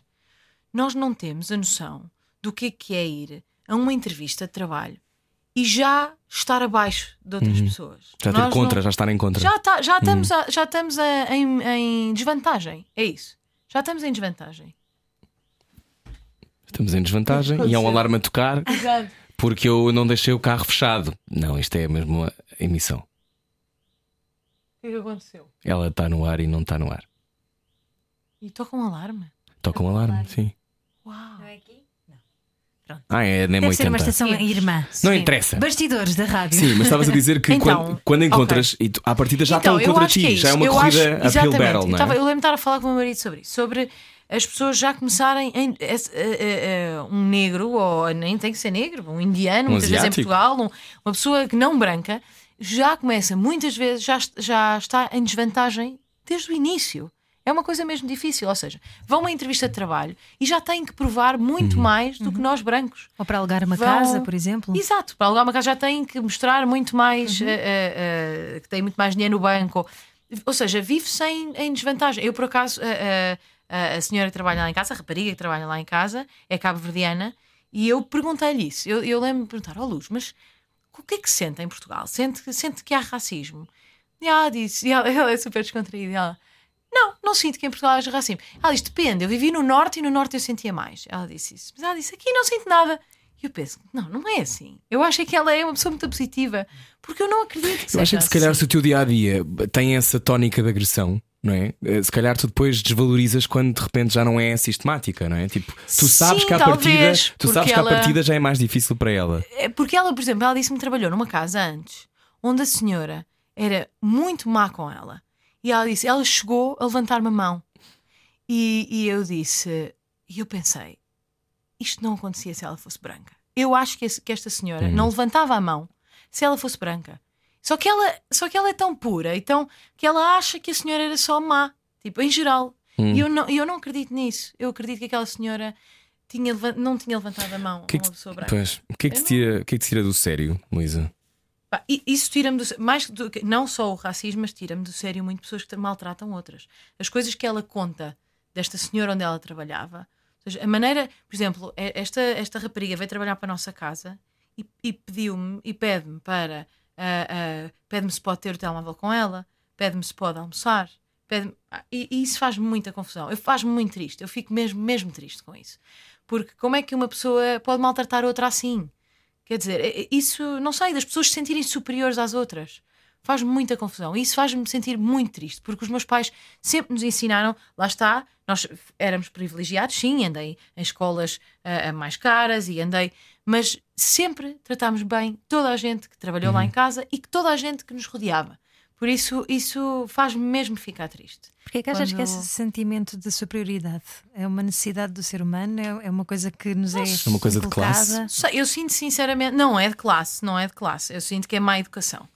nós não temos a noção do que é que é ir a uma entrevista de trabalho e já estar abaixo de outras pessoas. Uhum. Já ter Nós contra, não- já estar em contra. Já, tá- já Uhum. estamos, a- já estamos a- em, em desvantagem. É isso. Já estamos em desvantagem. Estamos em desvantagem e há um alarme a tocar Exato. porque eu não deixei o carro fechado. Não, isto é mesmo uma emissão. O que é que aconteceu? Ela está no ar e não está no ar. E toca um alarme. Toca um alarme, sim. Uau. Ah, é nem Deve ser uma 80. estação irmã. Não Sim. interessa. Bastidores da rádio. Sim, mas estavas a dizer que Então, quando, quando encontras, e tu, à partida já Então, estão eu contra acho que ti, é já é uma Eu corrida acho- uphill exatamente. Eu não tava- é? eu lembro de estar a falar com o meu marido sobre isso, sobre as pessoas já começarem em, esse- eh, eh, um negro, ou nem tem que ser negro, um indiano, Um muitas vezes em asiático. Portugal, um- uma pessoa que não branca, já começa muitas vezes, já, est- já está em desvantagem desde o início. É uma coisa mesmo difícil, ou seja, vão a uma entrevista de trabalho e já têm que provar muito Uhum. mais do que nós brancos. Ou para alugar uma Vão- casa, por exemplo. Exato, para alugar uma casa já têm que mostrar muito mais, Uhum. eh, eh, eh, que têm muito mais dinheiro no banco. Ou seja, vive-se em, em desvantagem. Eu, por acaso, a senhora que trabalha lá em casa, a rapariga que trabalha lá em casa, é cabo-verdiana, e eu perguntei-lhe isso. Eu, eu lembro-me de perguntar, ó Luz, mas o que é que se sente em Portugal? Sente, sente que há racismo? E ela disse, e ela, ela é super descontraída, e ela, não, não sinto que em Portugal haja racismo. Ela disse: depende, eu vivi no Norte e no Norte eu sentia mais. Ela disse isso. Mas ela disse: aqui não sinto nada. E eu penso: não, não é assim. Eu acho é que ela é uma pessoa muito positiva. Porque eu não acredito que Eu acho seja que se calhar assim. se o teu dia a dia tem essa tónica de agressão, não é? Eh, Se calhar tu depois desvalorizas quando de repente já não é sistemática, não é? Tipo, tu sabes Sim, que talvez, partida, tu sabes que ela- partida já é mais difícil para ela. É Porque ela, por exemplo, ela disse-me que trabalhou numa casa antes onde a senhora era muito má com ela. E ela disse: ela chegou a levantar-me a mão. E, e eu disse: e eu pensei, isto não acontecia se ela fosse branca. Eu acho que, esse- que esta senhora não levantava a mão se ela fosse branca. Só que ela, só que ela é tão pura, então que ela acha que a senhora era só má, tipo, em geral. E eu não, eu não acredito nisso. Eu acredito que aquela senhora tinha, não tinha levantado a mão que é a uma pessoa branca. pois, o que é que Eu te tira, o que é que te tira do sério, Luísa? Pá, Isso tira-me do mais do que não só o racismo, mas tira-me do sério muito pessoas que maltratam outras. As coisas que ela conta desta senhora onde ela trabalhava, seja, a maneira, por exemplo, esta, esta rapariga veio trabalhar para a nossa casa e, e pediu-me e pede-me para ah, ah, pede-me se pode ter o telemóvel com ela, pede-me se pode almoçar, pede ah, e, e isso faz-me muita confusão. Eu faz-me muito triste, eu fico mesmo, mesmo triste com isso. Porque como é que uma pessoa pode maltratar outra assim? Quer dizer, é- é- isso, não sei, das pessoas se sentirem superiores às outras. Faz muita confusão. E isso faz-me sentir muito triste, porque os meus pais sempre nos ensinaram, lá está, nós éramos privilegiados, sim, andei em escolas ah, mais caras e andei, mas sempre tratámos bem toda a gente que trabalhou lá em casa e que toda a gente que nos rodeava. Por isso, isso faz-me mesmo ficar triste. Porque é que achas que Quando- esse sentimento de superioridade é uma necessidade do ser humano? É, é uma coisa que nos é. É uma coisa de classe. Eu sinto sinceramente, não é de classe, não é de classe. Eu sinto que é má educação.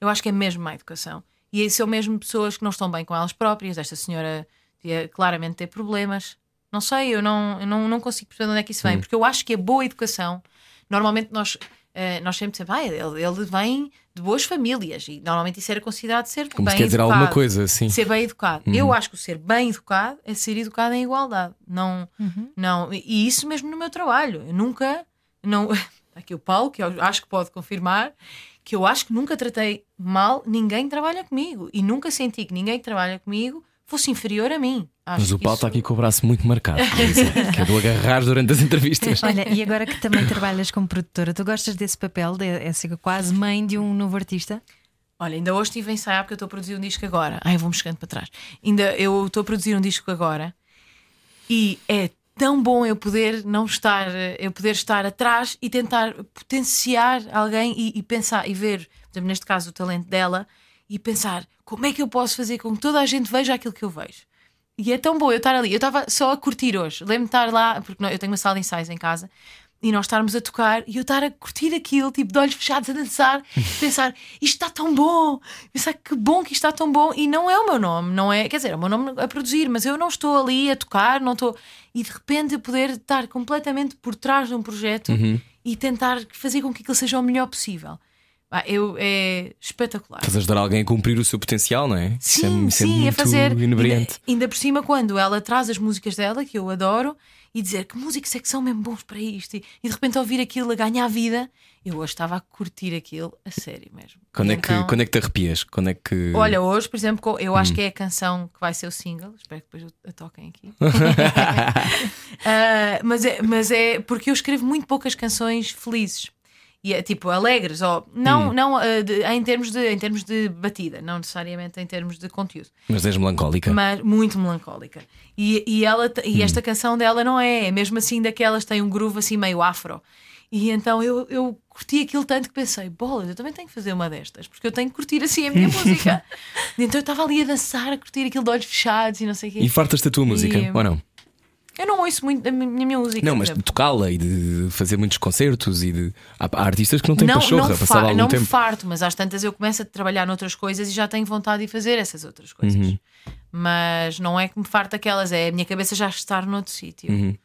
Eu acho que é mesmo má educação. E aí são mesmo pessoas que não estão bem com elas próprias. Esta senhora devia claramente ter problemas. Não sei, eu não, eu não, não consigo perceber de onde é que isso vem, porque eu acho que a boa educação, normalmente nós, eh, nós sempre dizemos, ah, ele, ele vem de boas famílias, e normalmente isso era considerado ser Como bem se quer dizer educado. alguma coisa, sim. Ser bem educado. Eu acho que o ser bem educado é ser educado em igualdade. Não, não, e isso mesmo no meu trabalho. Eu nunca, não, aqui o Paulo, que eu acho que pode confirmar, que eu acho que nunca tratei mal ninguém que trabalha comigo e nunca senti que ninguém que trabalha comigo fosse inferior a mim. Acho Mas o Paulo isso- está aqui com o braço muito marcado. Que é do agarrar durante as entrevistas. Olha, e agora que também trabalhas como produtora, tu gostas desse papel de é ser quase mãe de um novo artista? Olha, ainda hoje estive a ensaiar porque eu estou a produzir um disco agora. Ai, vou-me chegando para trás. Ainda eu estou a produzir um disco agora e é tão bom eu poder não estar, eu poder estar atrás e tentar potenciar alguém e, e pensar e ver, por exemplo, neste caso, o talento dela e pensar como é que eu posso fazer com que toda a gente veja aquilo que eu vejo. E é tão bom eu estar ali. Eu estava só a curtir hoje. Lembro-me de estar lá, porque eu tenho uma sala de ensaios em casa, e nós estarmos a tocar e eu estar a curtir aquilo, tipo de olhos fechados a dançar, pensar isto está tão bom, pensar que bom que isto está tão bom. E não é o meu nome, não é? Quer dizer, é o meu nome a produzir, mas eu não estou ali a tocar, não estou. E de repente eu poder estar completamente por trás de um projeto e tentar fazer com que aquilo seja o melhor possível. Ah, eu, é espetacular. Estás a ajudar alguém a cumprir o seu potencial, não é? Isso é- Sim, isso é sim, a muito fazer. Ainda, ainda por cima, quando ela traz as músicas dela, que eu adoro, e dizer que músicos é que são mesmo bons para isto, e, e de repente ouvir aquilo a ganhar vida, eu hoje estava a curtir aquilo a sério mesmo. Quando E é, que, então- quando é que te arrepias? Quando é que. Olha, hoje, por exemplo, eu Hum. acho que é a canção que vai ser o single, espero que depois a toquem aqui. Ah, mas, é, mas é porque eu escrevo muito poucas canções felizes. E é tipo alegres, ou Hum. não, não ah, de- em, termos de, em termos de batida, não necessariamente em termos de conteúdo Mas és melancólica. mas muito melancólica. E, e, ela, te- Hum. e esta canção dela não é, é mesmo assim daquelas, tem um groove assim meio afro. E então eu, eu curti aquilo tanto que pensei, bolas, eu também tenho que fazer uma destas, porque eu tenho que curtir assim a minha música. E então eu estava ali a dançar, a curtir aquilo de olhos fechados e não sei o quê. E fartas-te a tua música, E- ou não? Eu não ouço muito a minha, música. Não, mas de tocá-la e de fazer muitos concertos e de. Há, há artistas que não têm não, pachorra, não, passado algum não me tempo. farto, mas às tantas eu começo a trabalhar noutras coisas e já tenho vontade de fazer essas outras coisas. Uhum. Mas não é que me farto aquelas, é a minha cabeça já estar noutro sítio. Uhum.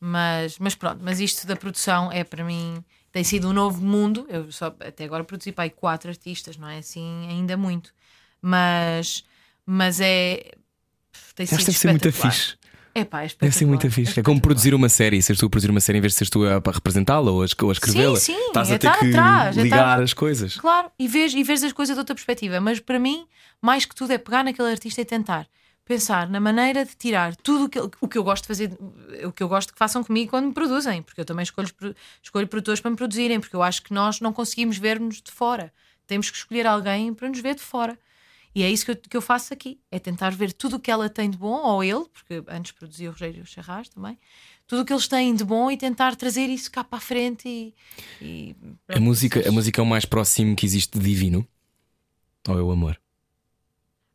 Mas, mas pronto, mas isto da produção é para mim, tem sido um novo mundo. Eu só até agora produzi para aí quatro artistas, não é assim ainda muito. Mas, mas é. Tem sido deve ser muito fixe. É pá, é Deve ser muito fixe. É como espetacular. produzir uma série, seres tu a produzir uma série em vez de seres tu a, a representá-la ou a, a escrevê-la. Sim, sim, Estás é a ter estar que atrás, é ligar estar- as coisas. Claro, e vês, e vês as coisas de outra perspectiva. Mas para mim, mais que tudo, é pegar naquele artista e tentar pensar na maneira de tirar tudo o que, o que eu gosto de fazer, o que eu gosto que façam comigo quando me produzem, porque eu também escolho, escolho produtores para me produzirem, porque eu acho que nós não conseguimos ver-nos de fora. Temos que escolher alguém para nos ver de fora. E é isso que eu, que eu faço aqui: é tentar ver tudo o que ela tem de bom, ou ele, porque antes produzia o Rogério Charras também, tudo o que eles têm de bom e tentar trazer isso cá para a frente. E, e A música, a música é o mais próximo que existe de divino? Ou é o amor?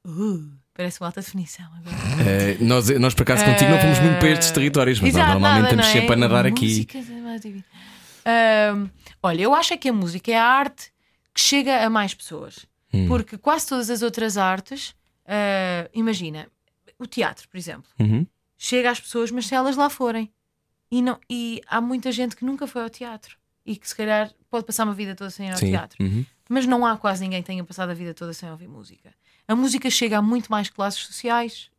Uh, parece uma alta definição agora. Eh, nós, nós, por acaso, contigo não fomos muito para estes territórios, mas Exato, normalmente nada, estamos é? sempre a nadar aqui. É olha, eu acho é que a música é a arte que chega a mais pessoas. Hum. Porque quase todas as outras artes, ah, imagina, o teatro, por exemplo, Uhum. chega às pessoas, mas se elas lá forem. E, não, e há muita gente que nunca foi ao teatro e que se calhar pode passar uma vida toda sem ir ao Sim. teatro. Uhum. Mas não há quase ninguém que tenha passado a vida toda sem ouvir música. A música chega a muito mais classes sociais.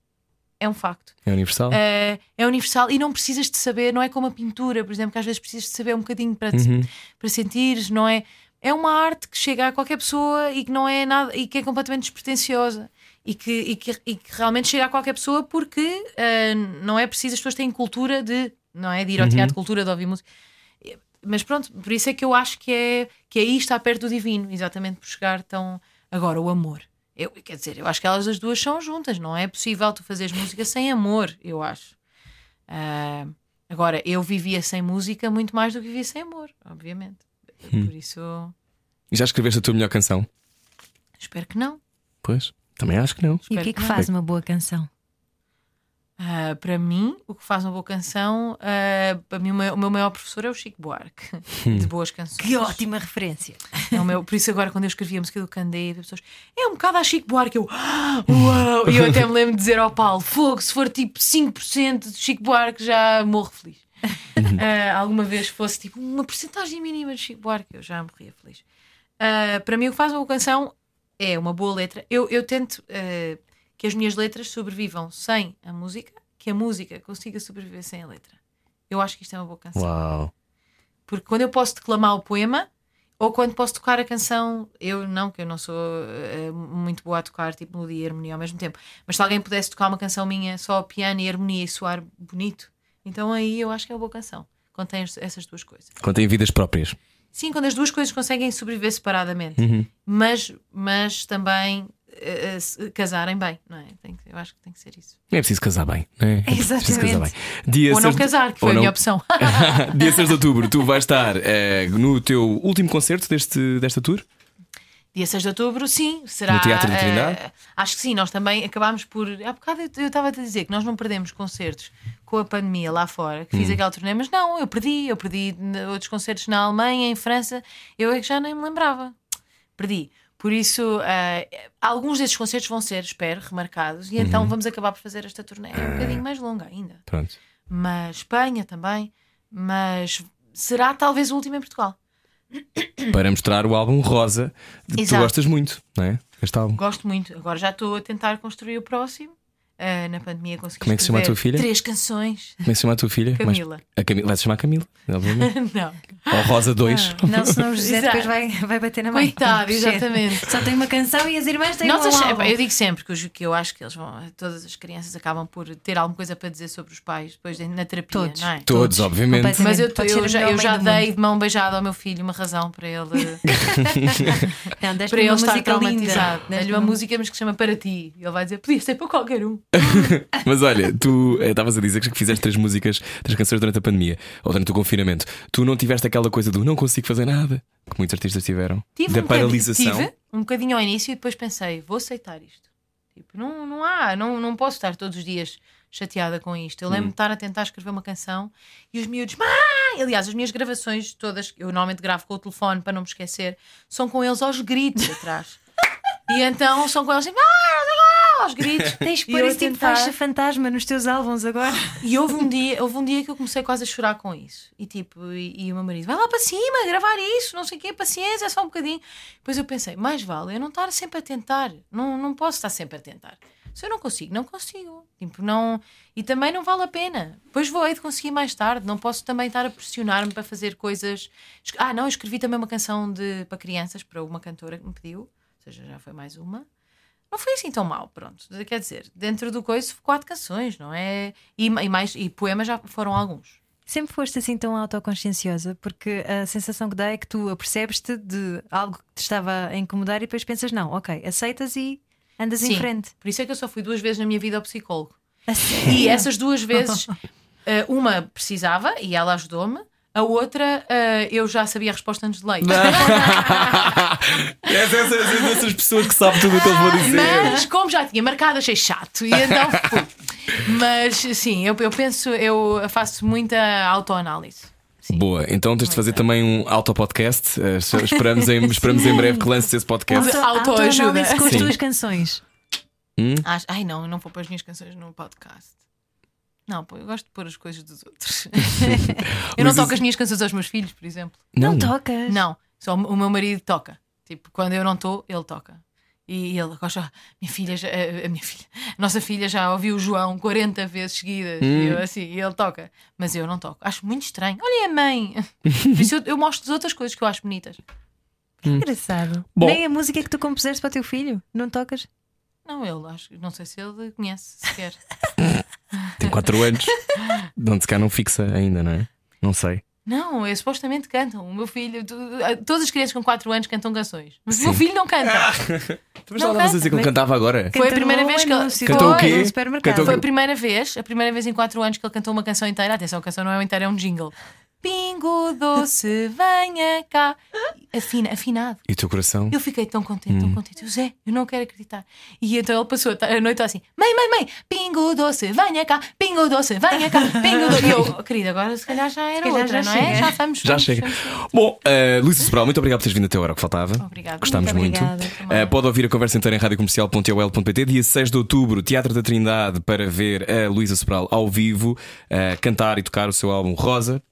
É um facto. É universal? É, é universal e não precisas de saber, não é como a pintura, por exemplo, que às vezes precisas de saber um bocadinho para, te- Uhum. para sentires, não é? É uma arte que chega a qualquer pessoa e que não é nada e que é completamente despretensiosa e que, e que, e que realmente chega a qualquer pessoa porque ah, não é preciso, as pessoas têm cultura de, não é? De ir ao teatro, cultura de ouvir música. mas pronto, por isso é que eu acho que é, que aí está perto do divino, exatamente por chegar tão. Agora, o amor. Eu, quer dizer, eu acho que elas as duas são juntas, não é possível tu fazeres música sem amor, eu acho. Ah, agora, eu vivia sem música muito mais do que vivia sem amor, obviamente. Por isso, E já escreveste a tua melhor canção? espero que não. Pois, também acho que não. E o que é que faz uma boa canção? Ah, para mim, o que faz uma boa canção, ah, para mim, o meu, o meu maior professor é o Chico Buarque, de boas canções. Que ótima referência. É o meu, por isso, agora, quando eu escrevi a música do Candeiro, as pessoas é um bocado a Chico Buarque. Eu, "Ah, uau! E eu até me lembro de dizer ao Paulo: Fogo, se for tipo 5% de Chico Buarque, já morro feliz. Ah, alguma vez fosse tipo uma porcentagem mínima de Chico Buarque, eu já morria feliz. Ah, para mim, o que faz uma boa canção é uma boa letra. Eu, eu tento ah, que as minhas letras sobrevivam sem a música, que a música consiga sobreviver sem a letra. Eu acho que isto é uma boa canção. Uau. Porque quando eu posso declamar o poema, ou quando posso tocar a canção, eu não, que eu não sou eh, muito boa a tocar tipo melodia e harmonia ao mesmo tempo, mas se alguém pudesse tocar uma canção minha só piano e harmonia e soar bonito, então aí eu acho que é uma boa canção. Contém es- essas duas coisas. Contém vidas próprias. Sim, quando as duas coisas conseguem sobreviver separadamente, mas, mas também se- casarem bem, não é? Tem que- eu acho que tem que ser isso. É preciso casar bem. Não é? É preciso Exatamente. casar bem. Dia Ou não 6 de- casar, que ou foi a não- minha opção. Dia 6 de outubro, tu vais estar eh, no teu último concerto deste, desta tour? Dia 6 de outubro, sim, será. No Teatro da eh, Trindade? acho que sim, nós também acabámos por. Há bocado eu eu estava a te dizer que nós não perdemos concertos com a pandemia lá fora, que fiz Hum. aquela turnê, mas não, eu perdi, eu perdi outros concertos na Alemanha, em França, eu é que já nem me lembrava. Perdi. Por isso, eh, alguns desses concertos vão ser, espero, remarcados, e Uhum. então vamos acabar por fazer esta turnê. É um bocadinho mais longa ainda. Pronto. Mas Espanha também, mas será talvez o último em Portugal. Para mostrar o álbum Rosa, de que tu gostas muito, não é? Este álbum. Gosto muito. Agora já estou a tentar construir o próximo. Ah, na pandemia consegui Como é que se chama a tua filha? Três canções. Como é que se chama a tua filha? Camila. Mas- a Camila. Vai-se chamar Camila, obviamente. Não. Ou Rosa 2. Não, senão o José Exato. depois vai, vai bater na mãe. Coitado, exatamente. Só tem uma canção e as irmãs têm Nós um achamos- álbum. eu digo sempre que, os- que eu acho que eles vão, todas as crianças acabam por ter alguma coisa para dizer sobre os pais depois de- na terapia, Todos. não é? Todos, obviamente. Completamente. Mas eu, eu já, eu já dei mundo. de mão beijada ao meu filho uma razão para ele, Não, para ele uma estar música linda. traumatizado. Dei-lhe uma música, mas que se chama Para Ti. E ele vai dizer: Podia ser para qualquer um. Mas olha, tu eh, estavas a dizer que fizeste três músicas, três canções durante a pandemia ou durante o confinamento. Tu não tiveste aquela coisa do não consigo fazer nada, que muitos artistas tiveram. Tive da um paralisação. Tive um bocadinho ao início e depois pensei, vou aceitar isto. Tipo, não, não há, não, não posso estar todos os dias chateada com isto. Eu lembro de estar a tentar escrever uma canção e os miúdos, mãe! Aliás, as minhas gravações todas, eu normalmente gravo com o telefone para não me esquecer, são com eles aos gritos atrás. E então são com eles assim, "Ah, aos gritos. Tens de E pôr esse tipo de faixa fantasma nos teus álbuns agora. E houve um dia, houve um dia que eu comecei quase a chorar com isso. E tipo, e, e o meu marido, vai lá para cima, gravar isso, não sei o quê, paciência, é só um bocadinho. Depois eu pensei, mais vale eu não estar sempre a tentar. Não, não posso estar sempre a tentar. Se eu não consigo, não consigo. Tipo, não... E também não vale a pena. Depois vou aí de conseguir mais tarde. Não posso também estar a pressionar-me para fazer coisas. Ah, não, escrevi também uma canção de, para crianças, para uma cantora que me pediu. Ou seja, já foi mais uma. Não foi assim tão mal, pronto. Quer dizer, dentro do coiso, quatro canções, não é? E, e mais, e poemas já foram alguns. Sempre foste assim tão autoconscienciosa, porque a sensação que dá é que tu apercebes-te de algo que te estava a incomodar e depois pensas, não, ok, aceitas e andas em Sim. frente. Por isso é que eu só fui duas vezes na minha vida ao psicólogo. A sério? E essas duas vezes, eh, uma precisava e ela ajudou-me, a outra eh, eu já sabia a resposta antes de ler. És essas, essas pessoas que sabem tudo o que eles vão dizer. Mas como já tinha marcado, achei chato. E então fui. Mas sim, eu, eu penso, eu faço muita autoanálise. Sim. Boa, então tens de fazer também um autopodcast. Eh, esperamos, em, esperamos em breve que lances esse podcast. Auto- autoajuda. autoanálise com as Sim. tuas canções. Acho- Ai não, eu não vou pôr as minhas canções no podcast. Não, pô, eu gosto de pôr as coisas dos outros. eu não toco as minhas canções aos meus filhos, por exemplo. Não, tocas. Não, só o meu marido toca. Tipo, quando eu não estou, ele toca. E ele gosta, minha filha, já, a, a minha filha, a nossa filha já ouviu o João 40 vezes seguidas. E eu assim, e ele toca. Mas eu não toco. Acho muito estranho. Olha a mãe. Por isso eu, eu mostro as outras coisas que eu acho bonitas. Engraçado. Bom. Nem a música que tu compuseste para o teu filho, não tocas? Não, ele acho, não sei se ele conhece sequer. Tem 4 anos. Não se cá não fixa ainda, não é? Não sei. Não, é, supostamente cantam. O meu filho, tu- todas as crianças com 4 anos cantam canções. Mas o meu filho não canta. Mas Não estavas a dizer que ele canta. cantava agora. Foi a primeira vez que ele. Cantou o Foi. quê? No supermercado. Cantou- Foi a primeira vez, a primeira vez em 4 anos que ele cantou uma canção inteira. Atenção, a canção não é uma inteira, é um jingle. Pingo doce, venha cá. Afina, afinado. E o teu coração? Eu fiquei tão contente, Hum. tão contente. Eu, Zé, eu não quero acreditar. E então ele passou a noite assim: mãe, mãe, mãe, pingo doce, venha cá, pingo doce, venha cá, pingo doce. E eu, oh, querida, agora se calhar já era calhar outra, já não é? chega. Já vamos. Já chega. Bom, uh, Luísa Sobral, muito obrigado por teres vindo até a hora que faltava. Obrigada. Gostámos Muito muito. Uh, pode ouvir a conversa inteira em radiocomercial.ol.pt, dia 6 de outubro, Teatro da Trindade, para ver a Luísa Sobral ao vivo, uh, cantar e tocar o seu álbum Rosa.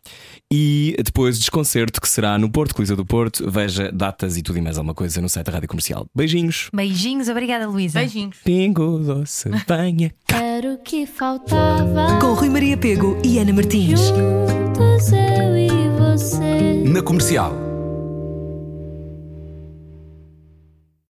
E depois desconcerto que será no Porto, Coliseu do Porto. Veja datas e tudo e mais alguma coisa no site da Rádio Comercial. Beijinhos. Beijinhos, obrigada, Luísa. Beijinhos. Pingo doce, venha Era o que faltava. Com Rui Maria Pego e Ana Martins. Juntos eu e você. Na comercial.